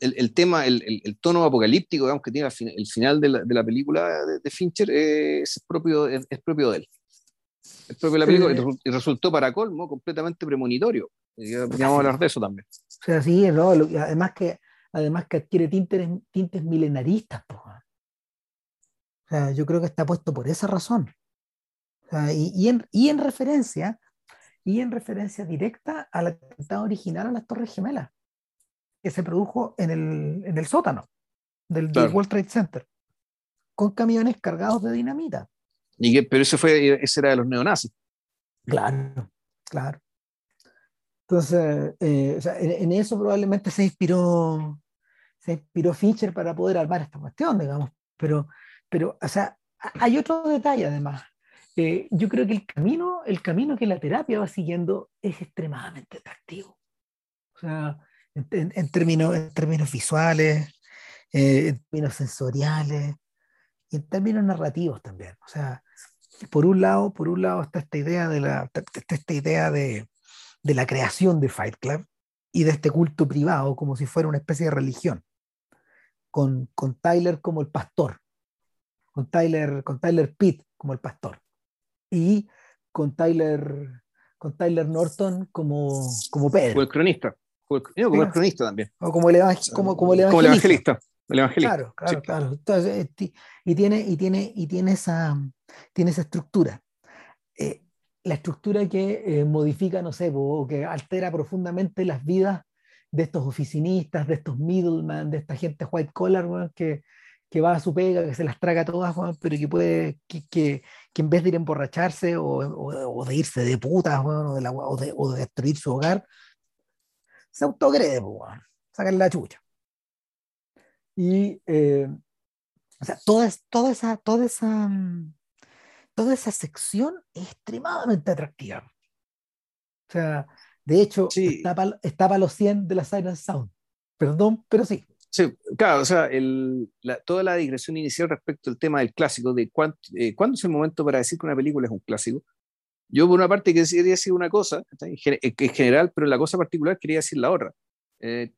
el, tema, el, el, tono apocalíptico digamos, que tiene el final de la, de la película de, Fincher es propio, es, propio de él. Es propio de la película y resultó para colmo completamente premonitorio. Vamos a hablar de eso también. O sea, sí, no, además, que, además que adquiere tintes, tintes milenaristas. O sea, yo creo que está puesto por esa razón. O sea, y, y, en, y en referencia y en referencia directa al atentado original a las Torres Gemelas que se produjo en el, en el sótano del, World Trade Center, con camiones cargados de dinamita. ¿Y pero eso fue, ese era de los neonazis. Claro, claro. Entonces, eh, en, eso probablemente se inspiró, se inspiró Fincher para poder armar esta cuestión, digamos. Pero, pero o sea, hay otro detalle además. Eh, yo creo que el camino, el camino que la terapia va siguiendo es extremadamente atractivo. O sea, en, términos, en términos visuales, eh, en términos sensoriales y en términos narrativos también. O sea, por un lado, por un lado está esta idea de la, está esta idea de, de la creación de Fight Club y de este culto privado como si fuera una especie de religión, con, con Tyler como el pastor, con Tyler, con Tyler Pitt como el pastor, y con Tyler, con Tyler Norton como, como Pedro. Como el cronista, como el, como el cronista también. O como el, como, como el evangelista. Como el evangelista. El evangelista. Claro, claro, sí. claro. Entonces, y tiene, y tiene, y tiene esa, tiene esa estructura. Eh, la estructura que eh, modifica, no sé, o que altera profundamente las vidas de estos oficinistas, de estos middlemen, de esta gente white collar, que, que va a su pega, que se las traga todas, pero que puede, que, que, que, en vez de ir a emborracharse o, o, o de irse de putas, o, de la, o, de, o de destruir su hogar, se autogrede, sacan la chucha. Y, eh, o sea, toda, toda, esa, toda, esa, toda esa sección es extremadamente atractiva. O sea, de hecho, sí. está para pa los 100 de la Silent Sound. Perdón, pero sí. Sí, claro, o sea, el, la, toda la digresión inicial respecto al tema del clásico, de cuánto, eh, cuándo es el momento para decir que una película es un clásico. Yo, por una parte, quería decir una cosa, en general, pero la cosa particular quería decir la otra. Eh,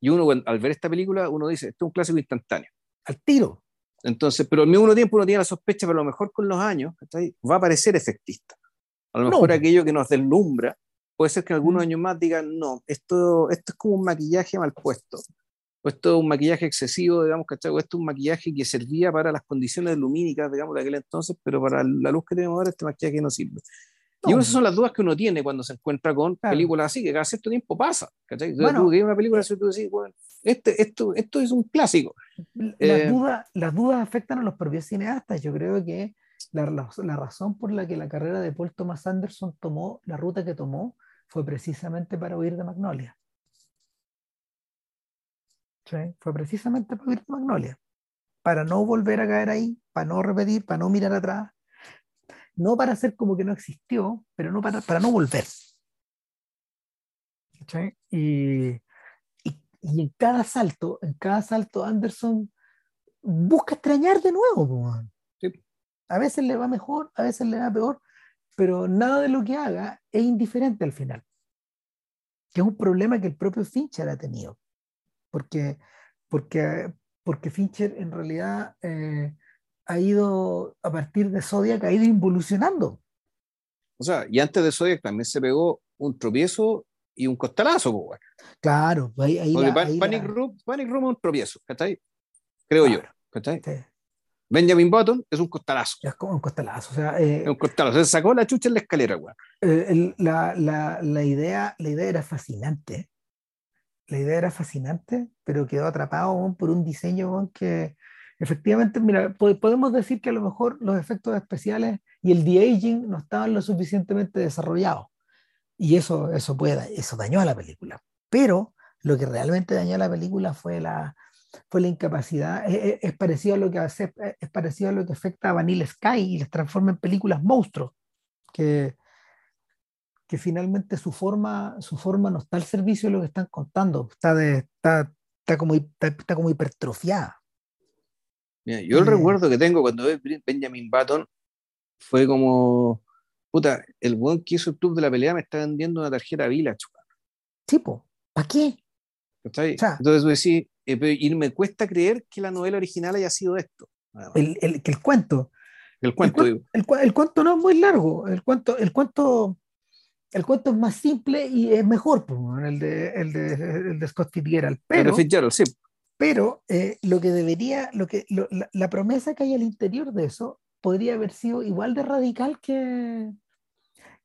y uno, al ver esta película, uno dice, esto es un clásico instantáneo. Al tiro. Entonces, pero al mismo tiempo uno tiene la sospecha, pero a lo mejor con los años va a parecer efectista. A lo mejor no. aquello que nos deslumbra, puede ser que algunos años más digan, no, esto, esto es como un maquillaje mal puesto. O esto es un maquillaje excesivo, digamos, ¿cachai? O esto es un maquillaje que servía para las condiciones lumínicas, digamos, de aquel entonces, pero para la luz que tenemos ahora, este maquillaje no sirve. No. Y esas son las dudas que uno tiene cuando se encuentra con claro. películas así, que cada cierto tiempo pasa. ¿cachai? Bueno, tú que una película así, tú decís, bueno, este, esto, esto es un clásico. Las, eh, dudas, las dudas afectan a los propios cineastas. Yo creo que la, la, la, razón por la que la carrera de Paul Thomas Anderson tomó la ruta que tomó fue precisamente para huir de Magnolia. ¿Sí? Fue precisamente para de Magnolia. Para no volver a caer ahí, para no repetir, para no mirar atrás, no para hacer como que no existió, pero no para, para no volver. ¿Sí? Y, y, y, en cada salto, en cada salto, Anderson busca extrañar de nuevo. Sí. A veces le va mejor, a veces le va peor, pero nada de lo que haga es indiferente al final. Que es un problema que el propio Fincher ha tenido. Porque, porque, porque Fincher en realidad eh, ha ido, a partir de Zodiac, ha ido involucionando. O sea, y antes de Zodiac también se pegó un tropiezo y un costalazo. Pues, claro, ahí, ahí, la, ahí Panic, la... Room, Panic Room es un tropiezo, ¿cachai? Creo claro. yo, ¿cachai? Sí. Benjamin Button es un costalazo. Es como un costalazo. O sea, eh, es un costalazo. Se sacó la chucha en la escalera, güey. Eh, la, la, la, idea, la idea era fascinante. La idea era fascinante, pero quedó atrapado por un diseño que efectivamente, mira, podemos decir que a lo mejor los efectos especiales y el de-aging no estaban lo suficientemente desarrollados. Y eso, eso, puede, eso dañó a la película. Pero lo que realmente dañó a la película fue la, fue la incapacidad, es, es, parecido a lo que hace, es parecido a lo que afecta a Vanilla Sky y les transforma en películas monstruos, que, que finalmente su forma, su forma no está al servicio de lo que están contando, está, de, está, está, como, está, está como hipertrofiada. Mira, yo el eh, recuerdo que tengo cuando vi Benjamin Button fue como, puta, el buen que hizo el club de la pelea me está vendiendo una tarjeta Village. Tipo, ¿para qué? O sea, Entonces tú decís, eh, y me cuesta creer que la novela original haya sido esto. El, el, que el cuento. El cuento, el, el, el, cuento no es muy largo. El cuento, el cuento, el cuento es más simple y es mejor, el de, el de, el de Scott Fitzgerald. Pero, Fitzgerald, sí. Pero eh, lo que debería, lo que, lo, la, la, promesa que hay al interior de eso podría haber sido igual de radical que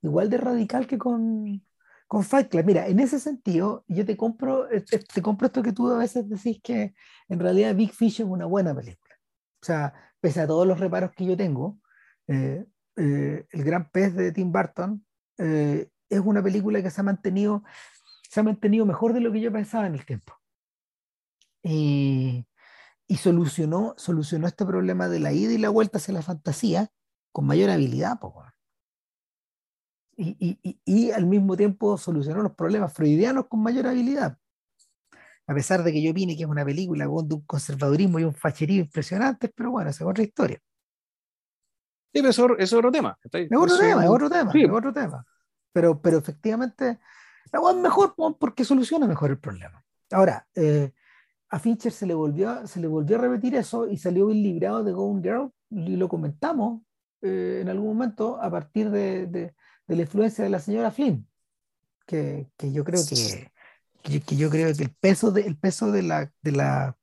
igual de radical que con, con Fight Club. Mira, en ese sentido, yo te compro, eh, te compro esto que tú a veces decís que en realidad Big Fish es una buena película. O sea, pese a todos los reparos que yo tengo, eh, eh, El Gran Pez de Tim Burton eh, es una película que se ha mantenido se ha mantenido mejor de lo que yo pensaba en el tiempo. Y, y solucionó, solucionó este problema de la ida y la vuelta hacia la fantasía con mayor habilidad. Po, y, y, y, al mismo tiempo solucionó los problemas freudianos con mayor habilidad. A pesar de que yo opine que es una película con un conservadurismo y un facherío impresionantes, pero bueno, esa es otra historia. Sí, eso, es otro tema. Es otro tema, es otro tema, es otro tema. Pero, pero efectivamente, la es mejor porque soluciona mejor el problema. Ahora, eh, a Fincher se le, volvió, se le volvió a repetir eso y salió bien librado de Gone Girl y lo comentamos eh, en algún momento a partir de, de, la influencia de la señora Flynn, que, que yo creo que, que, yo creo que el peso de, el peso de la, de la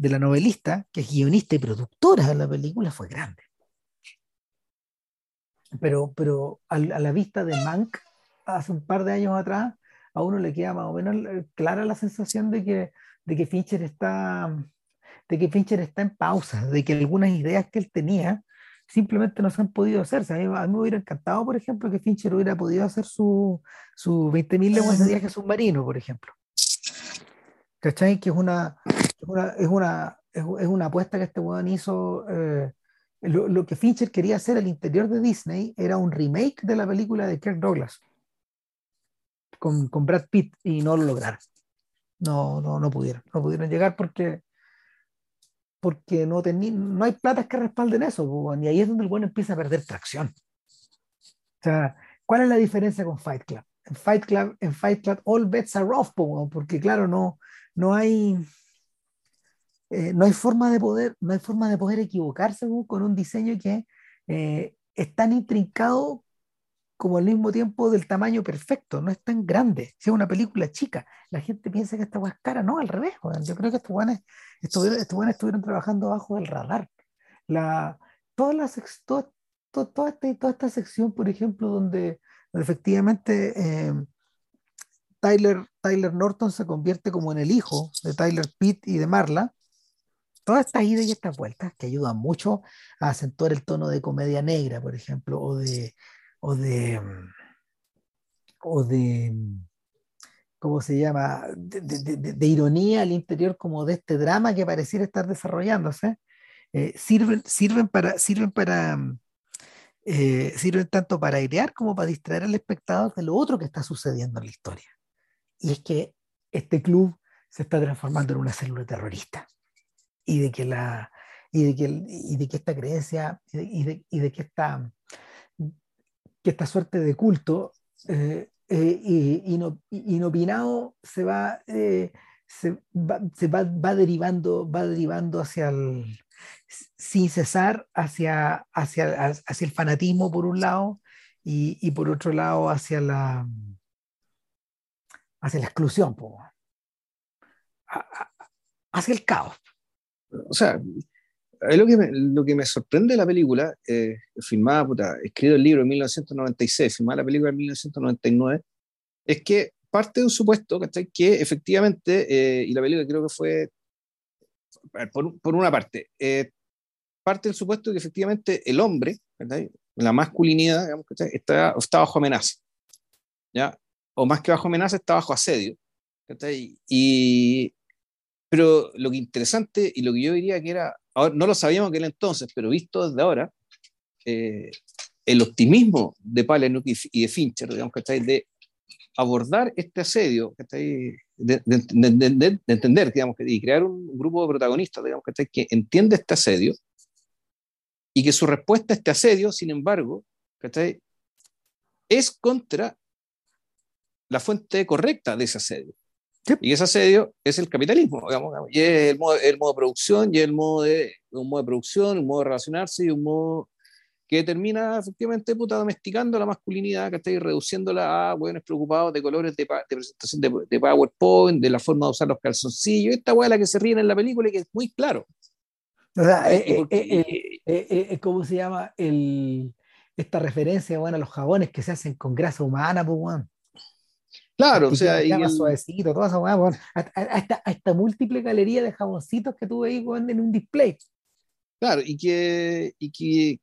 de la novelista, que es guionista y productora de la película, fue grande. Pero, pero a, la vista de Mank, hace un par de años atrás, a uno le queda más o menos eh, clara la sensación de que, de que Fincher está de que Fincher está en pausa, de que algunas ideas que él tenía simplemente no se han podido hacer. a, mí, me hubiera encantado, por ejemplo, que Fincher hubiera podido hacer su, su 20.000 leguas de viaje submarino, por ejemplo. ¿Cachai? Que es una, es una, es una, apuesta que este weón hizo. Eh, lo, que Fincher quería hacer al interior de Disney era un remake de la película de Kirk Douglas con, con Brad Pitt y no lo lograron. No, no, no pudieron. No pudieron llegar porque, porque no, no hay platas que respalden eso. y ahí es donde el bueno empieza a perder tracción. O sea, ¿cuál es la diferencia con Fight Club? En Fight Club, en Fight Club all bets are off, porque claro, no, no hay eh, no hay forma de poder, no hay forma de poder equivocarse con un diseño que eh, es tan intrincado como al mismo tiempo del tamaño perfecto, no es tan grande. Si es una película chica, la gente piensa que esta es cara, no, al revés. Yo creo que estos buenos estuvieron, estuvieron trabajando bajo el radar. La, toda, la, toda, esta, sección, por ejemplo, donde, efectivamente eh, Tyler, Tyler Norton se convierte como en el hijo de Tyler Pitt y de Marla, todas estas idas y estas vueltas que ayudan mucho a acentuar el tono de comedia negra, por ejemplo, o de, o de, o de ¿cómo se llama?, de, ironía al interior como de este drama que pareciera estar desarrollándose, eh, sirven, sirven para, sirven para, eh, sirven tanto para airear como para distraer al espectador de lo otro que está sucediendo en la historia. Y es que este club se está transformando en una célula terrorista y de que, la, y de que, y de que esta creencia y de, y de, que, esta, que esta suerte de culto eh, eh, inopinado se va, eh, se, va, se va, va, derivando, va derivando hacia el, sin cesar hacia, hacia, hacia el fanatismo por un lado y, y por otro lado hacia la, hacia la exclusión, hacia el caos o sea, lo que, me, lo que me sorprende de la película, eh, filmada, puta, escrito el libro en 1996, filmada la película en 1999, es que parte de un supuesto, ¿cachai? Que efectivamente, eh, y la película creo que fue, por, por una parte, eh, parte del supuesto que efectivamente el hombre, ¿cachai? la masculinidad, digamos. Está, está bajo amenaza, ¿ya? O más que bajo amenaza, está bajo asedio. Y, pero lo que interesante y lo que yo diría que era, ahora, no lo sabíamos aquel entonces, pero visto desde ahora, eh, el optimismo de Palahniuk y de Fincher, digamos, ¿cachai? De abordar este asedio, ¿cachai? De, de, de, de, entender, digamos, y crear un grupo de protagonistas, digamos, ¿cachai? Que entiende este asedio y que su respuesta a este asedio, sin embargo, ¿cachai? Es contra la fuente correcta de ese asedio. Y ese asedio es el capitalismo, digamos, y es el modo, el modo de producción, y el modo de, un modo de producción, un modo de relacionarse, y un modo que termina efectivamente puta, domesticando la masculinidad, que está reduciéndola a buenos preocupados de colores de, de presentación de, de, PowerPoint, de la forma de usar los calzoncillos, esta weá la que se ríen en la película y que es muy claro. O sea, eh, eh, eh, ¿cómo se llama el, esta referencia bueno, a los jabones que se hacen con grasa humana? Pues, bueno? Claro, o sea, y suavecito, toda esa bueno, hasta, esta múltiple galería de jaboncitos que tuve ahí en un display. Claro, y que, y que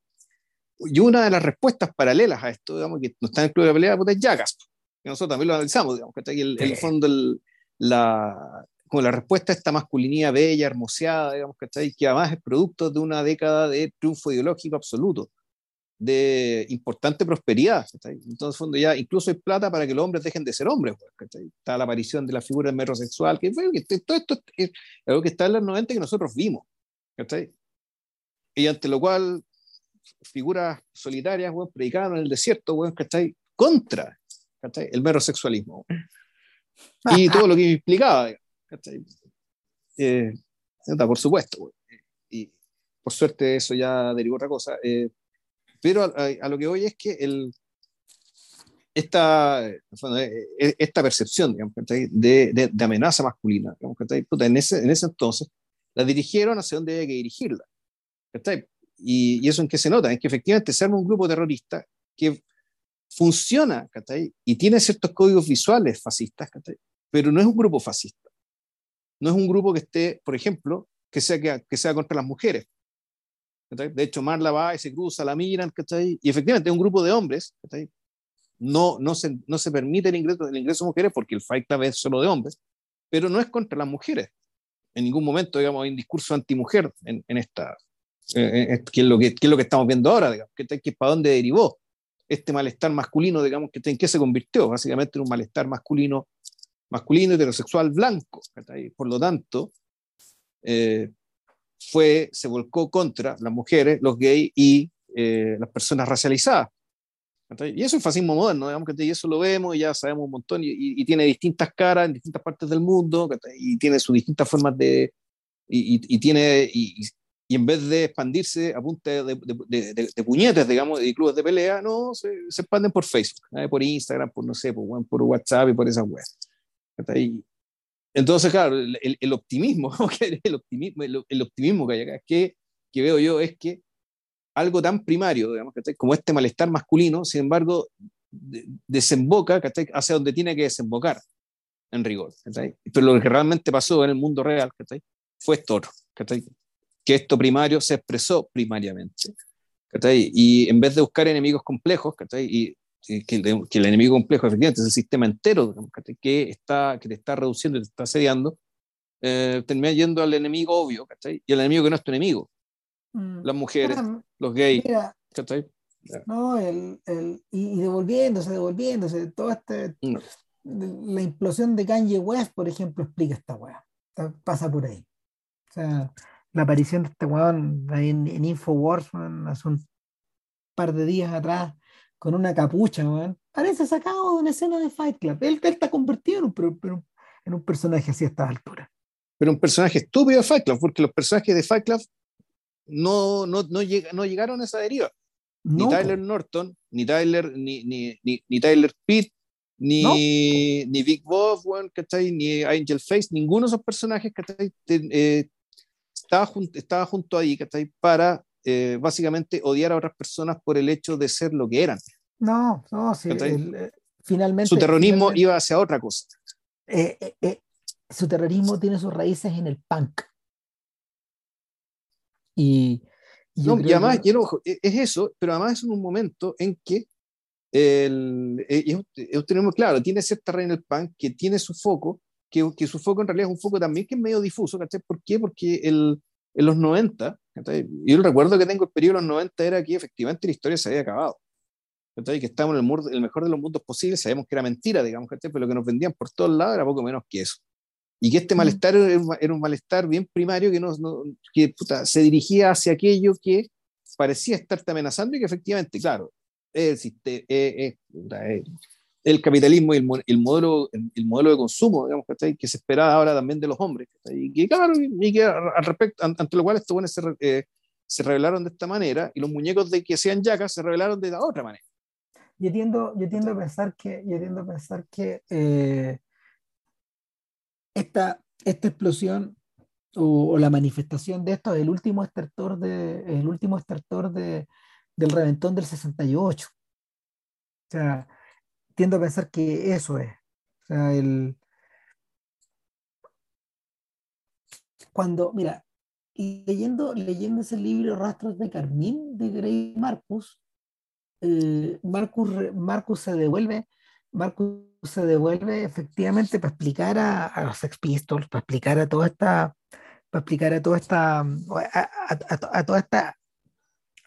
y una de las respuestas paralelas a esto, digamos, que no está en el club de la pelea, pues, es Yagas, que nosotros también lo analizamos, digamos, que el, el fondo, el, la, como la respuesta a esta masculinidad bella, hermoseada, digamos, que está ahí, que además es producto de una década de triunfo ideológico absoluto de importante prosperidad. Entonces, fondo ya incluso hay plata para que los hombres dejen de ser hombres. Pues, está la aparición de la figura metrosexual, que, que todo esto es algo que está en los 90 que nosotros vimos. Y ante lo cual, figuras solitarias, bueno, predicaban en el desierto, bueno, ¿cachai? Contra ¿cachai? el mero sexualismo. Y todo lo que implicaba, ¿cachai? Eh, por supuesto. Y por suerte eso ya derivó otra cosa. Eh, pero a, lo que voy es que el, esta, eh, esta percepción digamos, de, de, amenaza masculina, digamos, en, ese, en ese entonces, la dirigieron hacia donde había que dirigirla. Y, y, eso en qué se nota, es que efectivamente se arma un grupo terrorista que funciona y tiene ciertos códigos visuales fascistas, pero no es un grupo fascista. No es un grupo que esté, por ejemplo, que sea, que, sea contra las mujeres. De hecho, Marla va y se cruza, la miran, y efectivamente un grupo de hombres. No, no, se, no se permite el ingreso, el ingreso de mujeres porque el Fight Club es solo de hombres, pero no es contra las mujeres. En ningún momento, digamos, hay un discurso antimujer en, en esta, eh, que, es lo que, es lo que estamos viendo ahora, digamos, que, que para dónde derivó este malestar masculino, digamos, que, en qué se convirtió, básicamente en un malestar masculino, masculino heterosexual blanco. Por lo tanto, eh, fue, se volcó contra las mujeres, los gays y eh, las personas racializadas. Y eso es fascismo moderno, digamos, y eso lo vemos y ya sabemos un montón, y, tiene distintas caras en distintas partes del mundo, y tiene sus distintas formas de, y, tiene, y, y en vez de expandirse a punta de, de, de, puñetes, digamos, de clubes de pelea, no, se, se expanden por Facebook, por Instagram, por no sé, por, por WhatsApp y por esas webs. Entonces, claro, el, el optimismo, *laughs* el optimismo, el, que hay acá, veo yo es que algo tan primario, como este malestar masculino, sin embargo, desemboca hacia donde tiene que desembocar, en rigor. Pero lo que realmente pasó en el mundo real fue esto que esto primario se expresó primariamente. Y en vez de buscar enemigos complejos, y, que, el enemigo complejo efectivamente es el sistema entero que, está, que te está reduciendo y te está asediando, eh, termina yendo al enemigo obvio y al enemigo que no es tu enemigo. Mm. Las mujeres, los gays. no, el, el, y, devolviéndose, devolviéndose, toda este, la implosión de Kanye West, por ejemplo, explica esta weá. Pasa por ahí. O sea, la aparición de este weón ahí en, Infowars hace un par de días atrás con una capucha, weón. Parece sacado de una escena de Fight Club. Él, está convertido en un, en un personaje así a esta altura. Pero un personaje estúpido de Fight Club, porque los personajes de Fight Club no, no, no, no llegaron a esa deriva. ni Tyler Norton, ni Tyler, ni, ni, ni, Tyler Pitt, ni, ni Big Bob, ni Angel Face, ninguno de esos personajes ¿cachai? Eh, estaba, estaba junto ahí, ¿cachai? Para eh, básicamente odiar a otras personas por el hecho de ser lo que eran. No, no, sí, eh, finalmente. Su terrorismo iba hacia otra cosa. Eh, su terrorismo tiene sus raíces en el punk. Y, no, y además, e, es eso, pero además es un momento en que el, tenemos claro, tiene cierta reina el punk que tiene su foco que, que, su foco en realidad es un foco también que es medio difuso, ¿cachai? ¿Por qué? Porque el, en los 90, ¿cachai? yo el recuerdo que tengo el periodo de los 90 era que efectivamente la historia se había acabado. ¿cachai? Que estábamos en el, el, mejor de los mundos posibles, sabemos que era mentira, digamos, ¿cachai? pero lo que nos vendían por todos lados era poco menos que eso. Y que este malestar era, un malestar bien primario que, no, que puta, se dirigía hacia aquello que parecía estarte amenazando y que efectivamente, claro, el, eh, eh, eh, el capitalismo y el, el modelo, el, modelo de consumo, digamos, que se espera ahora también de los hombres. Y que, claro, y que al respecto, ante lo cual estos buenos se, eh, se, revelaron de esta manera y los muñecos de que sean yacas se revelaron de la otra manera. Yo tiendo, yo tiendo a pensar que, yo tiendo a pensar que eh, esta, esta explosión o, la manifestación de esto es el último estertor, de, el último estertor de, del reventón del 68. O sea, tiendo a pensar que eso es. O sea, el... Cuando, mira, leyendo, leyendo ese libro Rastros de Carmín de Grey Marcus, eh, Marcus, Marcus se devuelve, Marcus se devuelve efectivamente para explicar a, los Sex Pistols, para explicar a toda esta, para explicar a toda esta, a toda esta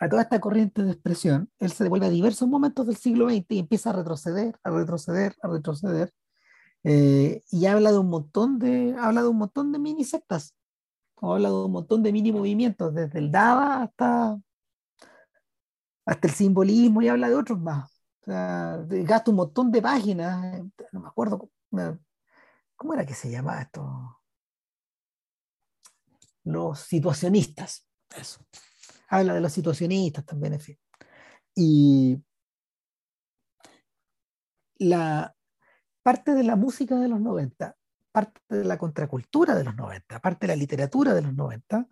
a toda esta corriente de expresión, él se devuelve a diversos momentos del siglo XX y empieza a retroceder, a retroceder, a retroceder, eh, y habla de un montón de, habla de un montón de mini sectas, o habla de un montón de mini movimientos, desde el Dada hasta, hasta el simbolismo y habla de otros más. O sea, gasta un montón de páginas, no me acuerdo, ¿cómo era que se llamaba esto? Los situacionistas, eso. Habla de los situacionistas también, en fin. Y la parte de la música de los 90, parte de la contracultura de los 90, parte de la literatura de los 90,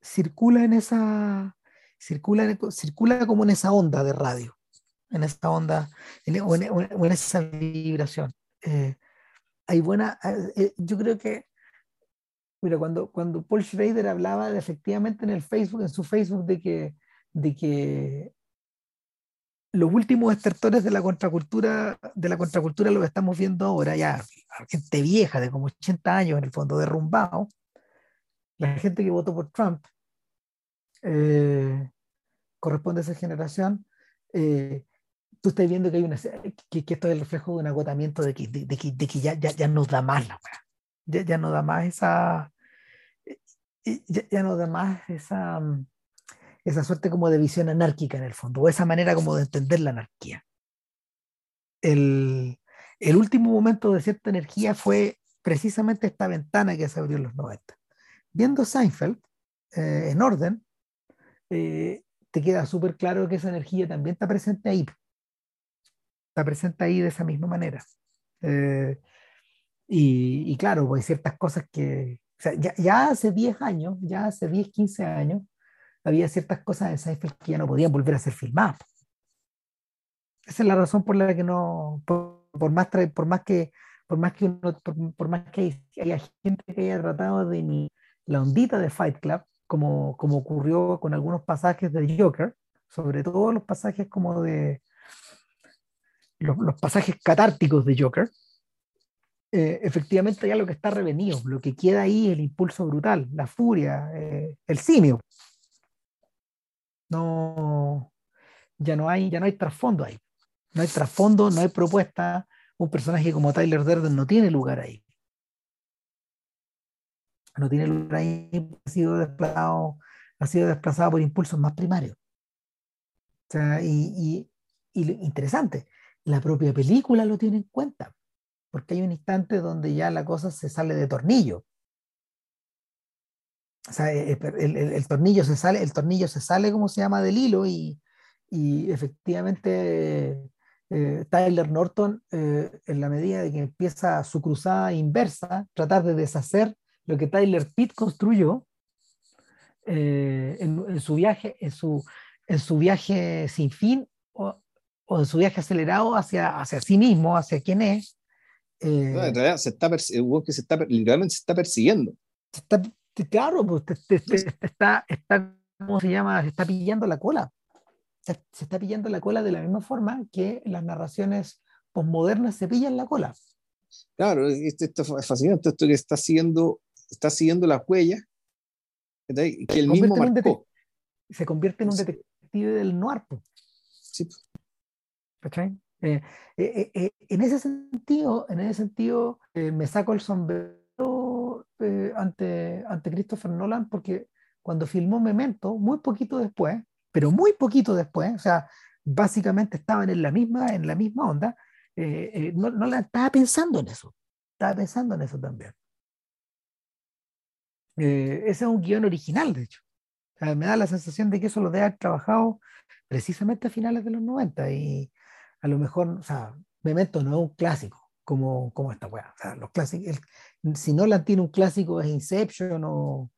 circula en esa, circula, circula como en esa onda de radio, en esa onda, en, o, en, esa vibración. Eh, hay buena, eh, eh, yo creo que, mira, cuando, cuando Paul Schrader hablaba de, efectivamente en el Facebook, en su Facebook, de que, de que los últimos estertores de la contracultura, de la contracultura lo que estamos viendo ahora, ya gente vieja de como 80 años en el fondo derrumbado, la gente que votó por Trump eh, corresponde a esa generación, eh, tú estás viendo que hay una que, esto es el reflejo de un agotamiento de que, de, de, que ya, ya, ya, nos da más la ya, ya no da más esa eh, ya, nos da más esa mm, esa suerte como de visión anárquica en el fondo, o esa manera como de entender la anarquía. El, el último momento de cierta energía fue precisamente esta ventana que se abrió en los 90. Viendo Seinfeld eh, en orden, eh, te queda súper claro que esa energía también está presente ahí. Está presente ahí de esa misma manera. Eh, y, y, claro, pues hay ciertas cosas que, sea, ya, hace 10 años, ya hace 10, 15 años, había ciertas cosas en Seinfeld que ya no podían volver a ser filmadas. Esa es la razón por la que no, por, más, por más que, por más que, por, más que haya gente que haya tratado de ni la ondita de Fight Club, como, como ocurrió con algunos pasajes de Joker, sobre todo los pasajes como de los pasajes catárticos de Joker, eh, efectivamente ya lo que está revenido, lo que queda ahí, el impulso brutal, la furia, eh, el simio, no, ya no hay, ya no hay trasfondo ahí. No hay trasfondo, no hay propuesta. Un personaje como Tyler Durden no tiene lugar ahí. No tiene lugar ahí, ha sido desplazado, ha sido desplazado por impulsos más primarios. O sea, y, y, interesante, la propia película lo tiene en cuenta, porque hay un instante donde ya la cosa se sale de tornillo o sea, eh, el, el, tornillo se sale, el tornillo se sale, como se llama, del hilo y, y efectivamente eh, Tyler Norton, eh, en la medida de que empieza su cruzada inversa, tratar de deshacer lo que Tyler Pitt construyó en, en, su viaje, en su, en su viaje sin fin o, o, en su viaje acelerado hacia, hacia sí mismo, hacia quién es. No, en realidad se está, que se está, literalmente se está persiguiendo. Se está Claro, pues te, está, está, ¿cómo se llama? Se está pillando la cola. Se, está pillando la cola de la misma forma que las narraciones postmodernas se pillan la cola. Claro, esto, esto es fascinante, esto que está siguiendo, está siguiendo las huellas que el mismo marcó. Se convierte en un detective del noir. Sí. ¿Cachai? Eh, eh, eh, en ese sentido, en ese sentido me saco el sombrero ante, ante Christopher Nolan porque cuando filmó Memento, muy poquito después, pero muy poquito después, o sea, básicamente estaban en la misma, en la misma onda, eh, eh, no, no, estaba pensando en eso, estaba pensando en eso también. ese es un guion original, de hecho. me da la sensación de que eso lo debe haber trabajado precisamente a finales de los 90 y a lo mejor, o sea, Memento no es un clásico, como, como esta weá. O sea, los clásicos, si Nolan tiene un clásico es Inception o,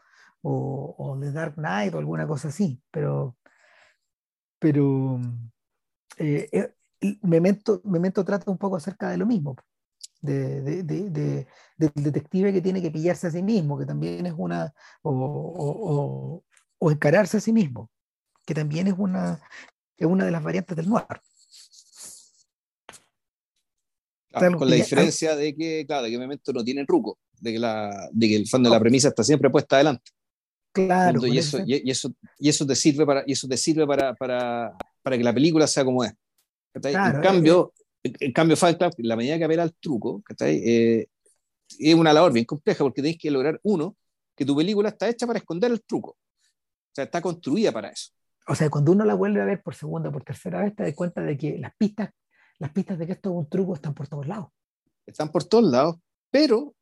o, The Dark Knight o alguna cosa así, pero, pero eh, eh Memento, Memento trata un poco acerca de lo mismo, de, del detective que tiene que pillarse a sí mismo, que también es una, o, o encararse a sí mismo, que también es una, es una de las variantes del noir. Con la diferencia de que, claro, de que Memento no tiene truco, de que, la, de que el fondo de la premisa está siempre puesta adelante. Claro. Y eso, y, eso, y eso te sirve, para, y eso te sirve para, para, para que la película sea como es. en cambio, eh, en cambio Fight Club, la medida que apela al truco, eh, es una labor bien compleja porque tienes que lograr, uno, que tu película está hecha para esconder el truco. O sea, está construida para eso. O sea, cuando uno la vuelve a ver por segunda o por tercera vez, te das cuenta de que las pistas, las pistas de que esto es un truco están por todos lados. Están por todos lados, pero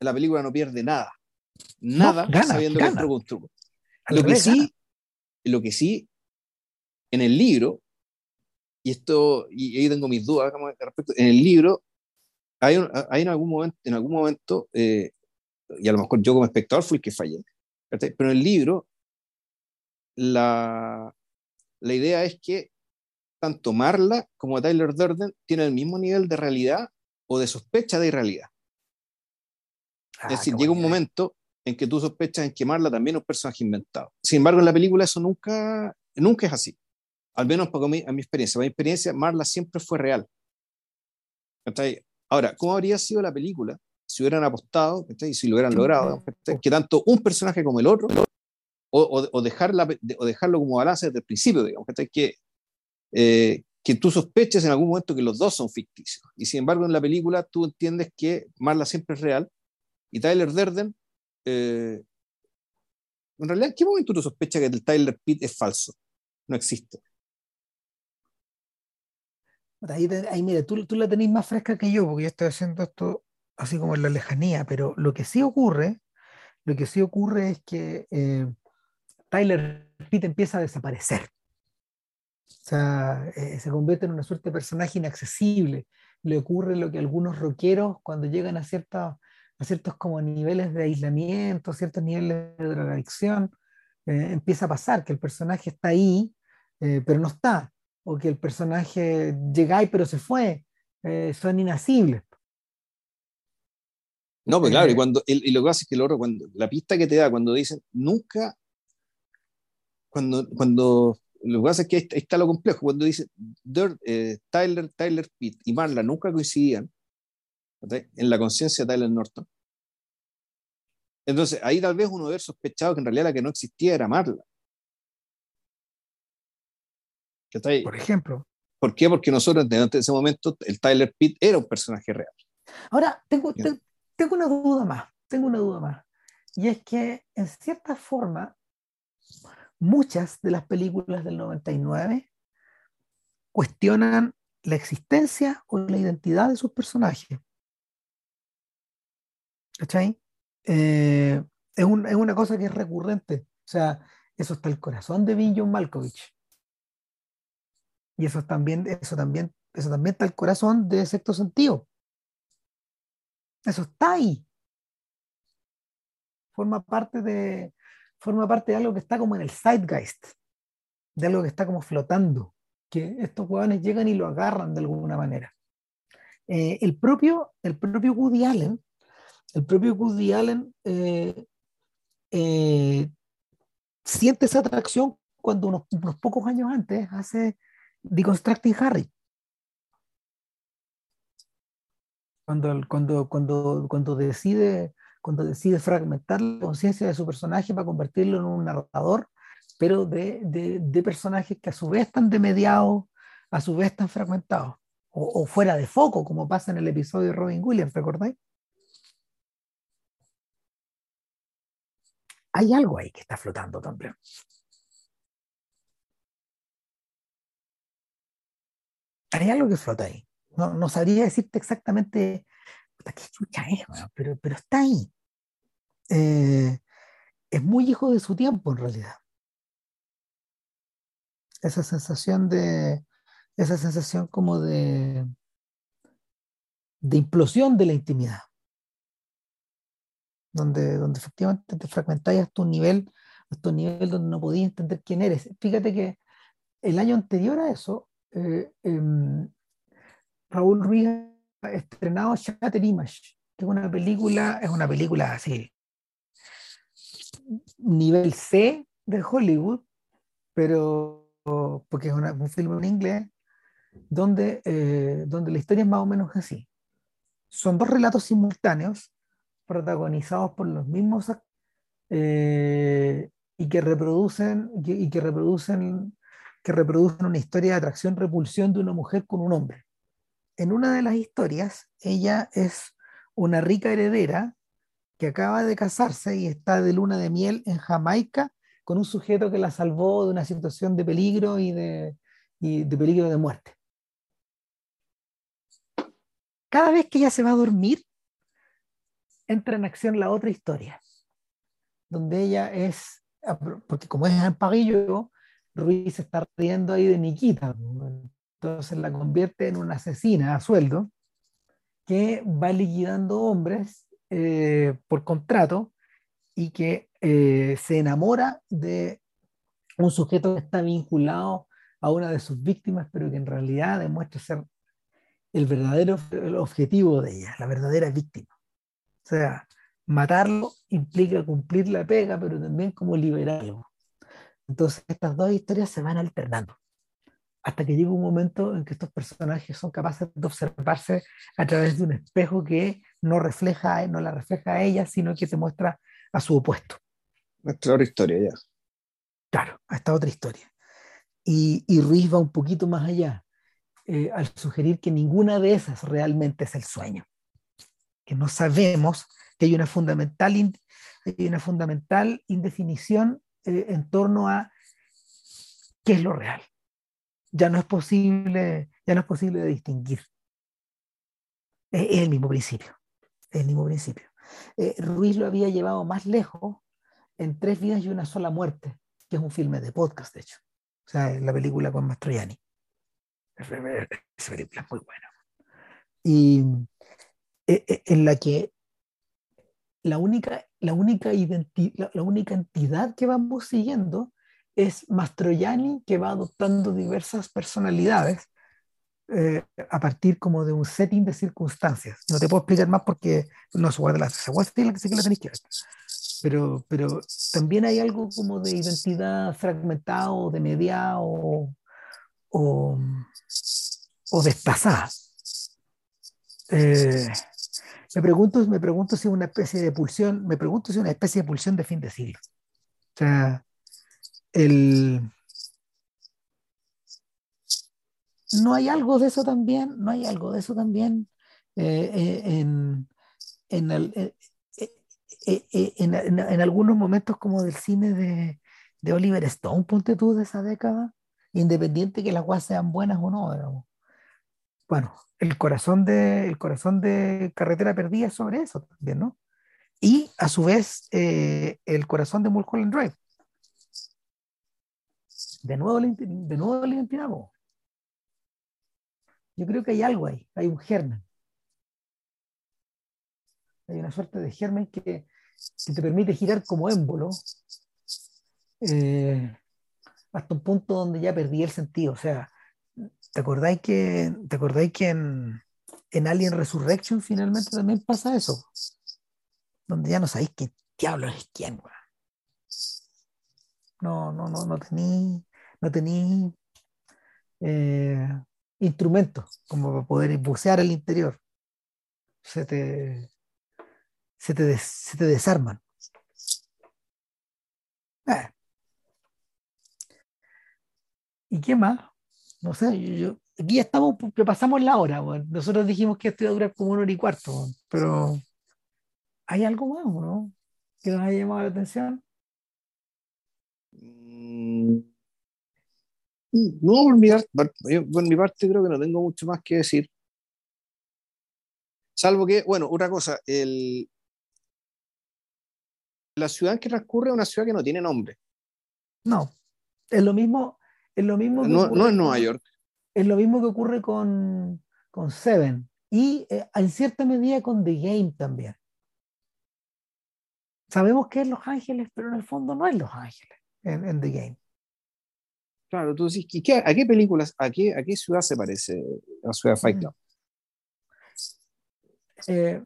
la película no pierde nada. Nada sabiendo que es un truco. Lo que, sí, lo que sí, en el libro, y esto, y ahí tengo mis dudas respecto, en el libro hay, hay en algún momento, en algún momento eh, y a lo mejor yo como espectador fui el que fallé, pero en el libro la, la idea es que tanto Marla como Tyler Durden tienen el mismo nivel de realidad o de sospecha de irrealidad. es ah, decir, llega un momento en que tú sospechas en que Marla también es un personaje inventado. Sin embargo, en la película eso nunca, nunca es así. Al menos para mí, a mi experiencia. Para mi experiencia, Marla siempre fue real. Ahora, ¿cómo habría sido la película si hubieran apostado y si lo hubieran logrado? Que tanto un personaje como el otro, o, o, dejarla, o dejarlo como balance desde el principio, digamos, que, eh, que tú sospeches en algún momento que los dos son ficticios. Y sin embargo, en la película tú entiendes que Marla siempre es real y Tyler Durden eh, en realidad, ¿en qué momento tú sospechas que el Tyler Pitt es falso? No existe. Ahí, ahí mira, tú, tú la tenés más fresca que yo, porque yo estoy haciendo esto así como en la lejanía, pero lo que sí ocurre, lo que sí ocurre es que eh, Tyler Pitt empieza a desaparecer. O sea, eh, se convierte en una suerte de personaje inaccesible. Le ocurre lo que algunos rockeros cuando llegan a ciertos a ciertos como niveles de aislamiento, ciertos niveles de drogadicción, eh, empieza a pasar que el personaje está ahí, eh, pero no está, o que el personaje llega ahí pero se fue, son inasibles. No, pues claro, y, cuando, y, lo que hace es que el oro, cuando, la pista que te da cuando dicen nunca, cuando, cuando lo que pasa es que ahí está lo complejo, cuando dice Tyler, Tyler Pitt y Marla nunca coincidían, en la conciencia de Tyler Norton. Entonces, ahí tal vez uno hubiera sospechado que en realidad la que no existía era Marla. Por ejemplo. ¿Por qué? Porque nosotros en ese momento el Tyler Pitt era un personaje real. Ahora, tengo, tengo una duda más, tengo una duda más. Y es que, en cierta forma, muchas de las películas del 99 cuestionan la existencia o la identidad de sus personajes. ¿Cachai? Eh, es, una cosa que es recurrente. O sea, eso está el corazón de Bill John Malkovich. Y eso también, eso también, eso también está el corazón de sexto sentido. Eso está ahí. Forma parte de, forma parte de algo que está como en el zeitgeist, de algo que está como flotando, que estos huevones llegan y lo agarran de alguna manera. Eh, el, propio, el propio Woody Allen el propio Woody Allen eh, eh, siente esa atracción cuando unos, pocos años antes hace Deconstructing Harry. Cuando, cuando, cuando, cuando, decide, cuando decide fragmentar la conciencia de su personaje para convertirlo en un narrador, pero de, de, personajes que a su vez están demediados, a su vez están fragmentados, o, o, fuera de foco, como pasa en el episodio de Robin Williams, ¿recordáis? hay algo ahí que está flotando también. Hay algo que flota ahí. No, sabría decirte exactamente qué chucha es, pero, pero está ahí. Eh, es muy hijo de su tiempo en realidad. Esa sensación de, esa sensación como de, de implosión de la intimidad donde, donde efectivamente te fragmentáis hasta un nivel, hasta un nivel donde no podías entender quién eres. Fíjate que el año anterior a eso, eh, em, Raúl Ruiz estrenado Shatter Image, que es una película, es una película así, nivel C de Hollywood, pero porque es un film en inglés, donde, eh, donde la historia es más o menos así. Son dos relatos simultáneos protagonizados por los mismos eh, y que reproducen y que reproducen que reproducen una historia de atracción-repulsión de una mujer con un hombre. En una de las historias, ella es una rica heredera que acaba de casarse y está de luna de miel en Jamaica con un sujeto que la salvó de una situación de peligro y de, de peligro de muerte. Cada vez que ella se va a dormir, entra en acción la otra historia, donde ella es, porque como es en Parillo, Ruiz está riendo ahí de Nikita, entonces la convierte en una asesina a sueldo que va liquidando hombres eh, por contrato y que eh, se enamora de un sujeto que está vinculado a una de sus víctimas, pero que en realidad demuestra ser el verdadero objetivo de ella, la verdadera víctima. O sea, matarlo implica cumplir la pega, pero también como liberarlo. Entonces estas dos historias se van alternando hasta que llega un momento en que estos personajes son capaces de observarse a través de un espejo que no refleja, no la refleja a ella, sino que se muestra a su opuesto. Nuestra otra historia ya. Claro, a esta otra historia. Y, y Ruiz va un poquito más allá, eh, al sugerir que ninguna de esas realmente es el sueño, que no sabemos que hay una fundamental, hay una fundamental indefinición eh, en torno a qué es lo real ya no es posible, ya no es posible distinguir. Es, el mismo principio, el mismo principio. Eh, Ruiz lo había llevado más lejos en Tres vidas y una sola muerte, que es un filme de podcast, de hecho. O sea, la película con Mastroianni. Esa película es muy buena. Y eh, eh, en la que la única, la única, la única entidad que vamos siguiendo es Mastroianni que va adoptando diversas personalidades eh, a partir como de un setting de circunstancias. No te puedo explicar más porque no se guarda la se la que sí que la tenéis que ver. Pero, pero también hay algo como de identidad fragmentada o de media o, o, o despasada. Eh, me pregunto, me pregunto si una especie de pulsión, me pregunto si una especie de pulsión de fin de siglo. O sea, el... No hay algo de eso también, no hay algo de eso también eh, eh, en, eh, algunos momentos como del cine de, de, Oliver Stone, ponte tú de esa década, independiente que las guas sean buenas o no. Bueno, el corazón de, el corazón de Carretera Perdida sobre eso también, ¿no? Y a su vez, el corazón de Mulholland Drive de nuevo, de nuevo la identidad. Yo creo que hay algo ahí, hay un germen. Hay una suerte de germen que, te permite girar como émbolo eh, hasta un punto donde ya perdí el sentido. O sea, ¿te acordáis que, ¿te acordáis que en, en Alien Resurrection finalmente también pasa eso? Donde ya no sabéis qué diablos es quién, No, no, no, no tení, no tenéis eh, instrumentos como para poder bucear al interior. Se te, se te, se te desarman. Eh. ¿Y qué más? No sé, yo, aquí ya estamos, pasamos la hora. Nosotros dijimos que esto iba a durar como una hora y cuarto, pero ¿hay algo más no? que nos haya llamado la atención? No, por mi, parte, creo que no tengo mucho más que decir. Salvo que, bueno, otra cosa, el, la ciudad en que transcurre es una ciudad que no tiene nombre. No, es lo mismo. Es lo mismo no, no es Nueva York. Es lo mismo que ocurre con, con Seven y eh, en cierta medida con The Game también. Sabemos que es Los Ángeles, pero en el fondo no es Los Ángeles en The Game. Claro, tú decís, ¿a qué películas, a qué, a qué ciudad se parece la ciudad de Fight Club? Eh,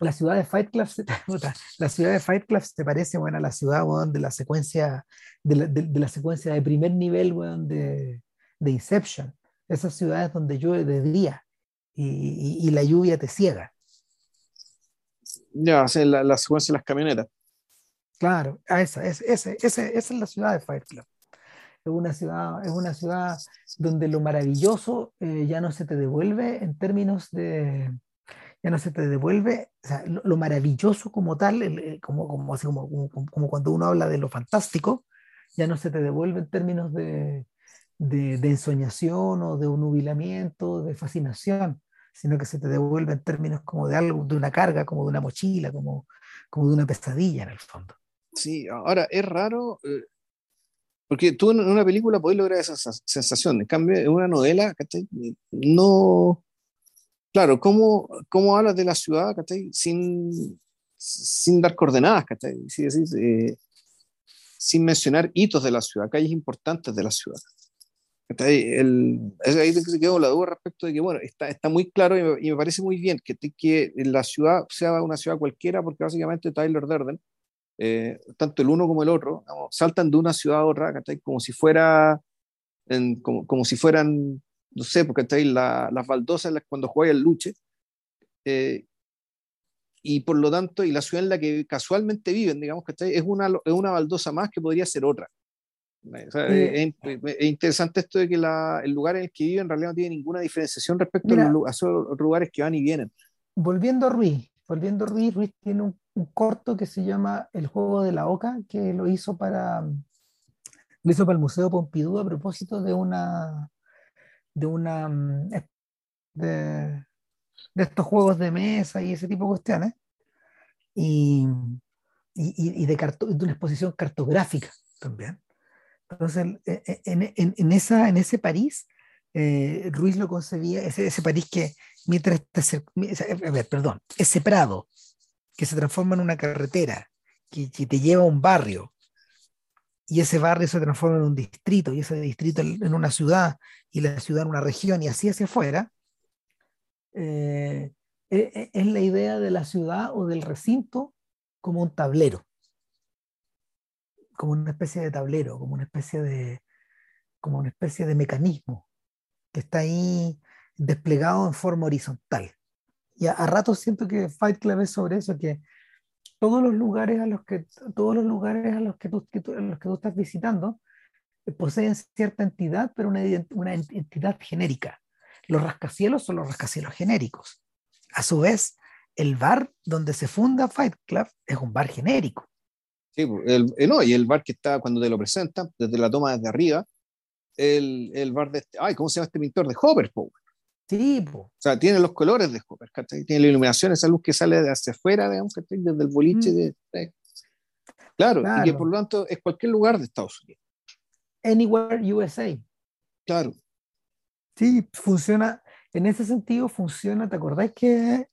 la ciudad de Fight Club, *laughs* la ciudad de Fight Club se parece bueno, a la ciudad de la secuencia de la, de, la, secuencia de primer nivel de, de, Inception. Esas ciudades donde llueve de día y, y, la lluvia te ciega. Ya, la, la secuencia de las camionetas. Claro, esa, esa, esa, esa, es la ciudad de Fight Club. Es una ciudad, es una ciudad donde lo maravilloso eh, ya no se te devuelve en términos de, ya no se te devuelve o sea, lo, lo, maravilloso como tal, como, como, así como, como, cuando uno habla de lo fantástico, ya no se te devuelve en términos de, de, de o de nubilamiento, de fascinación, sino que se te devuelve en términos como de algo, de una carga, como de una mochila, como, como de una pesadilla en el fondo. Sí, ahora es raro, eh, porque tú en una película podés lograr esa sensación, en cambio en una novela, no... Claro, ¿cómo, cómo hablas de la ciudad sin, sin dar coordenadas? Sí, eh, sin mencionar hitos de la ciudad, calles importantes de la ciudad. El, es ahí que quedó la duda respecto de que, bueno, está, está muy claro y me, y me parece muy bien que, que la ciudad sea una ciudad cualquiera, porque básicamente Tyler Durden, eh, tanto el uno como el otro, digamos, saltan de una ciudad a otra, como si fuera, en, como, como, si fueran, no sé, porque la, las baldosas cuando juega el luche, eh, y por lo tanto, y la ciudad en la que casualmente viven, digamos, que es una, es una baldosa más que podría ser otra. O sea, es, es, interesante esto de que la, el lugar en el que viven en realidad no tiene ninguna diferenciación respecto Mira, a, los, a esos lugares que van y vienen. Volviendo a Ruiz, volviendo a Ruiz, Ruiz tiene un, un, corto que se llama El juego de la oca, que lo hizo para lo hizo para el Museo Pompidou a propósito de una de una de, de estos juegos de mesa y ese tipo de cuestiones, y, y, y de, de, una exposición cartográfica también. Entonces, en, en, en esa, en ese París, eh, Ruiz lo concebía, ese, ese París que, mientras a ver, perdón, ese Prado que se transforma en una carretera, que, que, te lleva a un barrio, y ese barrio se transforma en un distrito, y ese distrito en una ciudad, y la ciudad en una región, y así hacia afuera, eh, es la idea de la ciudad o del recinto como un tablero, como una especie de tablero, como una especie de, como una especie de mecanismo que está ahí desplegado en forma horizontal. Y a, a ratos siento que Fight Club es sobre eso, que todos los lugares a los que, todos los lugares a los que tú, que tú, los que tú estás visitando poseen cierta entidad, pero una, una entidad genérica. Los rascacielos son los rascacielos genéricos. A su vez, el bar donde se funda Fight Club es un bar genérico. Sí, el, el, no, y el bar que está cuando te lo presentan, desde la toma desde arriba, el, el bar de este, ay, ¿cómo se llama este pintor? De Hopper. Sí, po. O sea, tiene los colores de Hopper, ¿cachai? Tiene la iluminación, esa luz que sale de hacia afuera, digamos, ¿cachai? Desde el boliche mm. de, de... Claro, claro, y que por lo tanto es cualquier lugar de Estados Unidos. Anywhere USA. Claro. Sí, funciona, en ese sentido funciona, ¿te acordáis que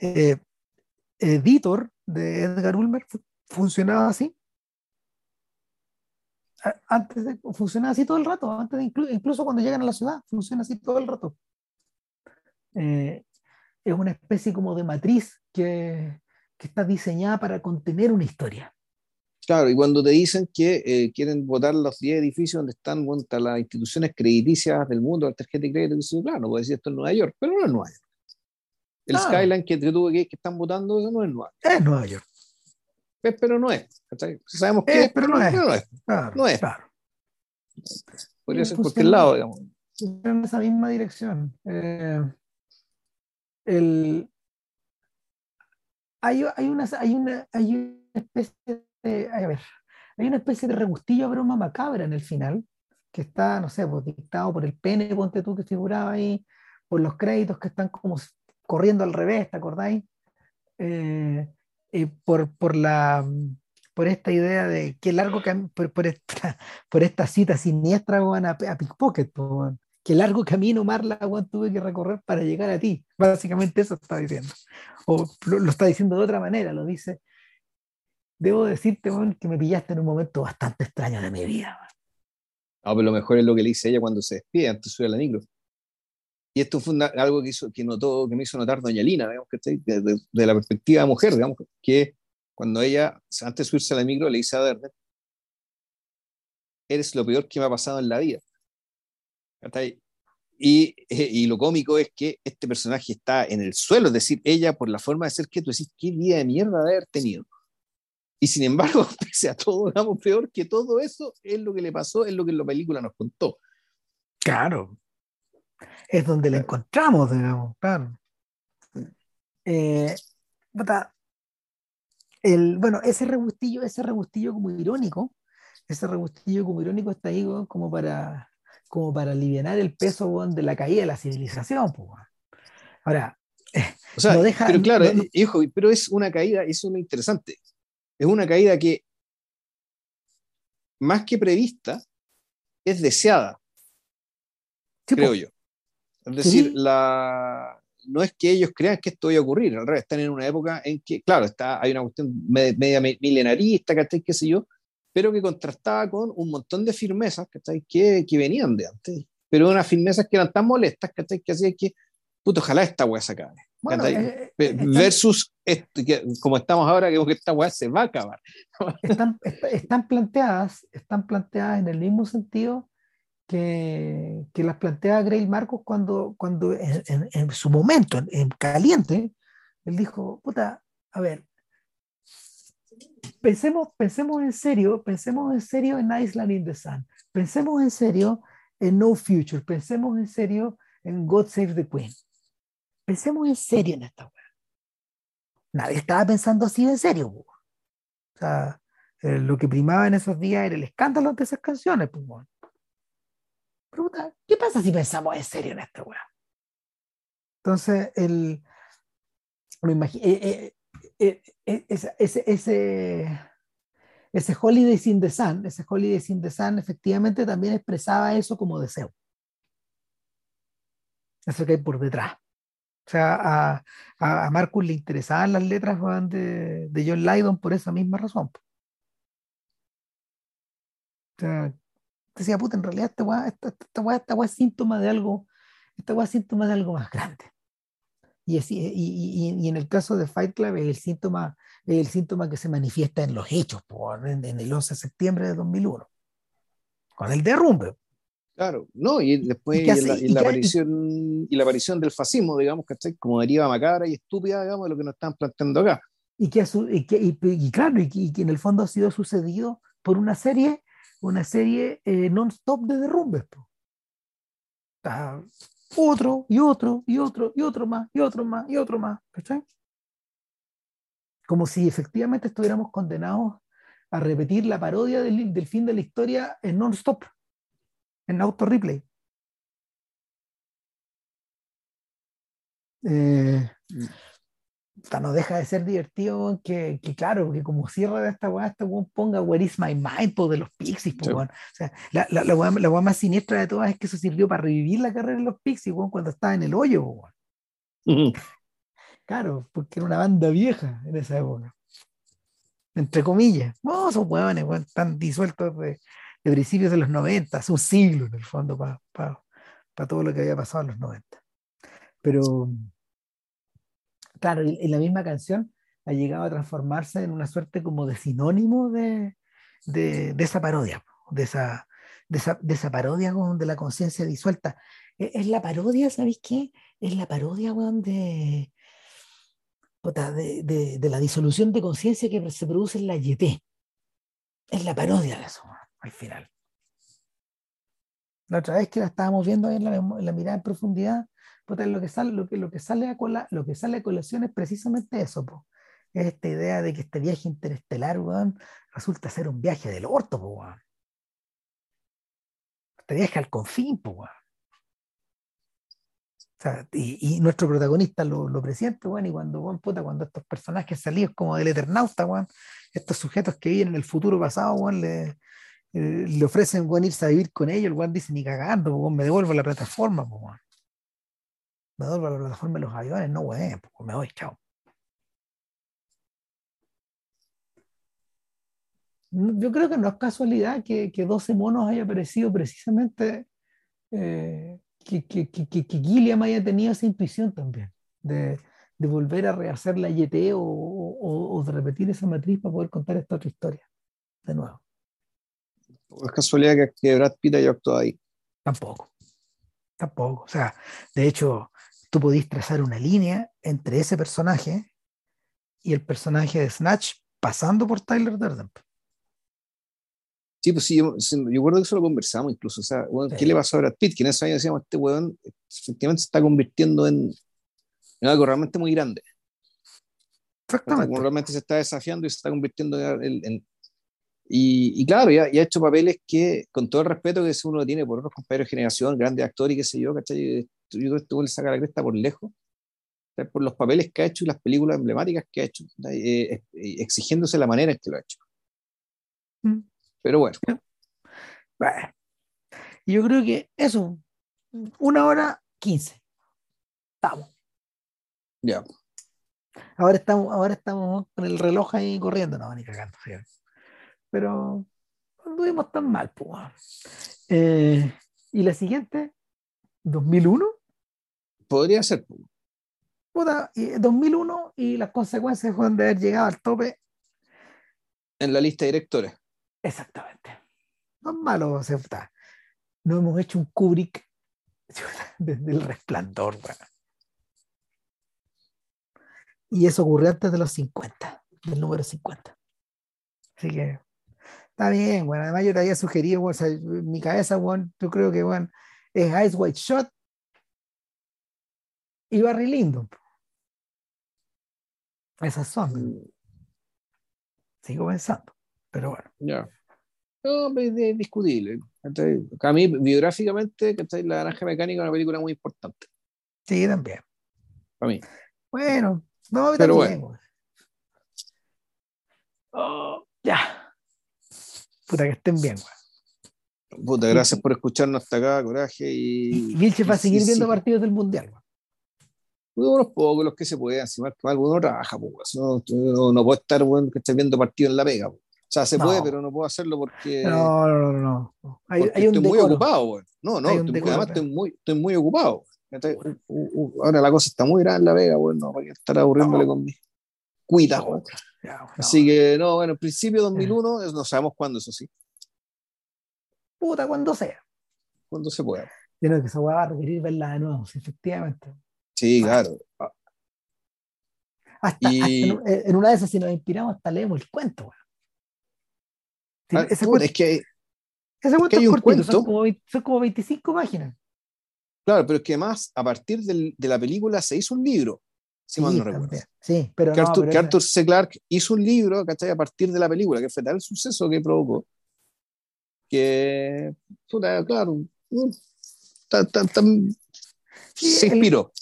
eh, Editor de Edgar Ulmer funcionaba así? Antes de, funcionaba así todo el rato, antes de inclu incluso cuando llegan a la ciudad, funciona así todo el rato. Eh, es una especie como de matriz que, que está diseñada para contener una historia. Claro, y cuando te dicen que eh, quieren votar los 10 edificios donde están bueno, las instituciones crediticias del mundo, la tarjeta de crédito, dices, claro, no puede decir esto en Nueva York, pero no es Nueva York. El claro. Skyline que, que, que, que están votando, eso no es Nueva York. Es Nueva York. Es, pero no es. Sabemos que es, pero no es. Pero no es. Claro, no es. Claro. Podría ser por cualquier lado, digamos. En esa misma dirección. Eh, el, hay, hay, una, hay, una, hay una especie de, a ver, hay una especie de regustillo broma macabra en el final, que está, no sé, pues, dictado por el pene, ponte tú, que figuraba ahí, por los créditos que están como corriendo al revés, ¿te acordáis? Eh, eh, por, por, la, por esta idea de qué largo, por, por, esta, *laughs* por esta cita siniestra bueno, a, a Pickpocket, bueno, qué largo camino, Marla, bueno, tuve que recorrer para llegar a ti. Básicamente eso está diciendo. O lo, lo está diciendo de otra manera, lo dice debo decirte, bueno, que me pillaste en un momento bastante extraño de mi vida. Ah, pero lo mejor es lo que le dice ella cuando se despide antes de subir a la micro. Y esto fue una, algo que, hizo, que, notó, que me hizo notar doña Lina, digamos, que de, de, de, la perspectiva de mujer, digamos, que cuando ella, antes de subirse a la micro, le dice a Verde, eres lo peor que me ha pasado en la vida. Y, y, lo cómico es que este personaje está en el suelo, es decir, ella por la forma de ser que tú decís, qué vida de mierda de haber tenido. Y sin embargo, *laughs* pese a todo, digamos, peor que todo eso, es lo que le pasó, es lo que en la película nos contó. Claro. Es donde la encontramos, digamos, claro. Eh, el, bueno, ese rebustillo, ese rebustillo como irónico, ese rebustillo como irónico está ahí como para como para aliviar el peso de la caída de la civilización. Ahora, o sea, pero claro, hijo, pero es una caída, eso es lo interesante. Es una caída que, más que prevista, es deseada, creo yo. Es decir, la, no es que ellos crean que esto vaya a ocurrir, al revés, están en una época en que, claro, está, hay una cuestión media milenarista, ¿cachai? qué sé yo, pero que contrastaba con un montón de firmezas. Que, que venían de antes, pero unas firmezas que eran tan molestas. Que hacía que, puto, ojalá esta weá se acabe. Eh, eh, Versus, como estamos ahora, que esta weá se va a acabar. están, están, planteadas, están planteadas en el mismo sentido que, que las plantea Grail Marcos cuando, cuando en, en, su momento, en, caliente, él dijo, puta, a ver, pensemos, pensemos en serio, pensemos en serio en Island in the Sun, pensemos en serio en No Future, pensemos en serio en God Save the Queen. Pensemos en serio en esta weá. Nadie estaba pensando así en serio. O sea, eh, lo que primaba en esos días era el escándalo de esas canciones. Pues, Pregunta, ¿qué pasa si pensamos en serio en esta weá? Entonces, el, me imagino, eh, eh, ese, ese, ese Holiday in the Sun, ese Holiday in the Sun efectivamente también expresaba eso como deseo. Eso que hay por detrás. O sea, a, a, Marcus le interesaban las letras de, de John Lydon por esa misma razón. O sea, decía, puta, en realidad esta weá, esta, esta, es síntoma de algo, esta weá es síntoma de algo más grande. Y, y, y, y, en el caso de Fight Club es el síntoma, el síntoma que se manifiesta en los hechos, por, en, en, el 11 de septiembre de 2001, con el derrumbe. Claro, no, y después y, la, aparición, y la aparición del fascismo, digamos, ¿cachai? Como deriva macabra y estúpida, digamos, de lo que nos están planteando acá. Y que, y, que, y, claro, y, que en el fondo ha sido sucedido por una serie, una serie eh, non-stop de derrumbes. Otro, y otro, y otro, y otro más, y otro más, y otro más, ¿cachai? Como si efectivamente estuviéramos condenados a repetir la parodia del, fin de la historia en non-stop en auto replay. Eh, no deja de ser divertido que, que, claro, que como cierre de esta weá, este weón ponga Where is my mind de los Pixies, O sea, la, la, la, weá, más siniestra de todas es que eso sirvió para revivir la carrera de los Pixies, cuando estaba en el hoyo, Claro, porque era una banda vieja en esa época. Entre comillas. No, esos weones, están disueltos de, de principios de los 90, hace un siglo en el fondo para para todo lo que había pasado en los 90. Pero, claro, en la misma canción ha llegado a transformarse en una suerte como de sinónimo de, de, esa parodia, de esa, de esa, parodia de la conciencia disuelta. E, es, la parodia, ¿sabéis qué? Es la parodia de, de, de, la disolución de conciencia que se produce en la YT. Es la parodia de eso al final. La otra vez que la estábamos viendo en la, mirada en profundidad, lo que sale, lo que, lo que sale a cola, lo colación es precisamente eso, es esta idea de que este viaje interestelar, resulta ser un viaje del orto, Este viaje al confín, y, nuestro protagonista lo, lo presiente, y cuando, cuando estos personajes salidos como del Eternauta, estos sujetos que viven en el futuro pasado, le, eh, le ofrecen irse a vivir con ellos, el Juan dice ni cagando, me devuelvo la plataforma, me devuelvo la plataforma de los aviones, no weón, me voy, chao. Yo creo que no es casualidad que, que 12 monos haya aparecido precisamente eh, que, que, que, que, Gilliam haya tenido esa intuición también de, de volver a rehacer la YT o, o, de repetir esa matriz para poder contar esta otra historia de nuevo es casualidad que, Brad Pitt haya actuado ahí. Tampoco. Tampoco. O sea, de hecho, tú podís trazar una línea entre ese personaje y el personaje de Snatch pasando por Tyler Durden. Sí, pues sí, yo, yo recuerdo que eso lo conversamos incluso. O sea, ¿qué le pasó a Brad Pitt? Que en ese año decíamos, este weón efectivamente se está convirtiendo en, en algo realmente muy grande. Exactamente. Como realmente se está desafiando y se está convirtiendo en... en- y, y claro, ya, ya ha hecho papeles que, con todo el respeto que uno tiene por otros compañeros de generación, grandes actores y qué sé yo, ¿cachai? Yo creo que güey le saca la cresta por lejos, ¿cachai? por los papeles que ha hecho y las películas emblemáticas que ha hecho. Eh, eh, exigiéndose la manera en que lo ha hecho. Mm. Pero bueno. Y yo creo que eso, una hora quince. Estamos. ya. Ahora estamos, ahora estamos con el reloj ahí corriendo, no, ni cagando, sí. Pero no estuvimos tan mal, pues. Eh, y la siguiente, 2001, Podría ser. puta, y 2001 y las consecuencias fueron de haber llegado al tope. En la lista de directores. Exactamente. No es malo, puta, no hemos hecho un Kubrick *laughs* desde el resplandor, weón. Y eso ocurrió antes de los 50, del número 50. Así que está bien, bueno. Además, yo te había sugerido, weón, o sea, en mi cabeza, weón, yo creo que bueno, es Ice White Shot y Barry Lyndon. Esas son. Sigo pensando. Pero bueno. Ya. No, es discutible. A mí, biográficamente, ¿cachai? La Naranja Mecánica es una película muy importante. Sí, también. Para mí. Bueno, no, Pero también, weón. Oh, ya. Puta que estén bien, weón. Puta, gracias por escucharnos hasta acá, coraje. Y, Vilche va a seguir sí, viendo sí. partidos del Mundial, weón. Unos pocos, los que se puedan, si más que mal, uno trabaja, pues, no, no, no puedo estar que esté viendo partido en la pega. O sea, se No. puede, pero no puedo hacerlo porque, No, no, no, no. Hay, porque hay un estoy muy ocupado. weón. No, no, estoy- decoro, además estoy muy, estoy muy ocupado. ¿cachai? U- u- Ahora la cosa está muy grande en la vega, bueno, para que estar aburriéndole No. con mis no. Así que, no, bueno, en principio 2001, es- no sabemos cuándo, eso sí, Puta, cuando sea. cuándo se pueda. Yo creo que esa weá va a requerir verla de nuevo, sí, efectivamente. Sí, Ah. claro. Ah, Hasta, Y- hasta en, en una de esas, si nos inspiramos, hasta leemos el cuento, ah, ese es que, ese cuento que hay es un cortito, cuento. son, como, 20 son como 25 páginas. claro, pero es que además, a partir del- de la película se hizo un libro, si mal no recuerdo. también. Sí, pero que, no, Arthur, pero que Arthur C. Clarke hizo un libro, ¿cachai? A partir de la película, que fue tal el suceso que provocó, que, puta, claro, tan- Sí, se inspiró.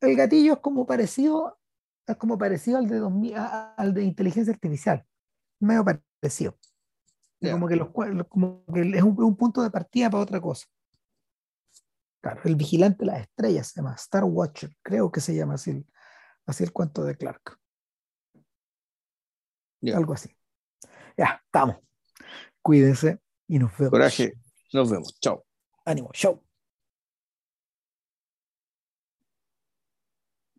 el gatillo es como parecido, es como parecido al de 2000 a- a- al de inteligencia artificial. Medio parecido. Como que los cua- como que es un, un punto de partida para otra cosa. Claro, el vigilante de las estrellas se llama Star Watcher, creo que se llama así así el cuento de Clark. Algo así. Ya, estamos. Cuídense y nos vemos. Coraje, nos vemos. Chao. Ánimo, show.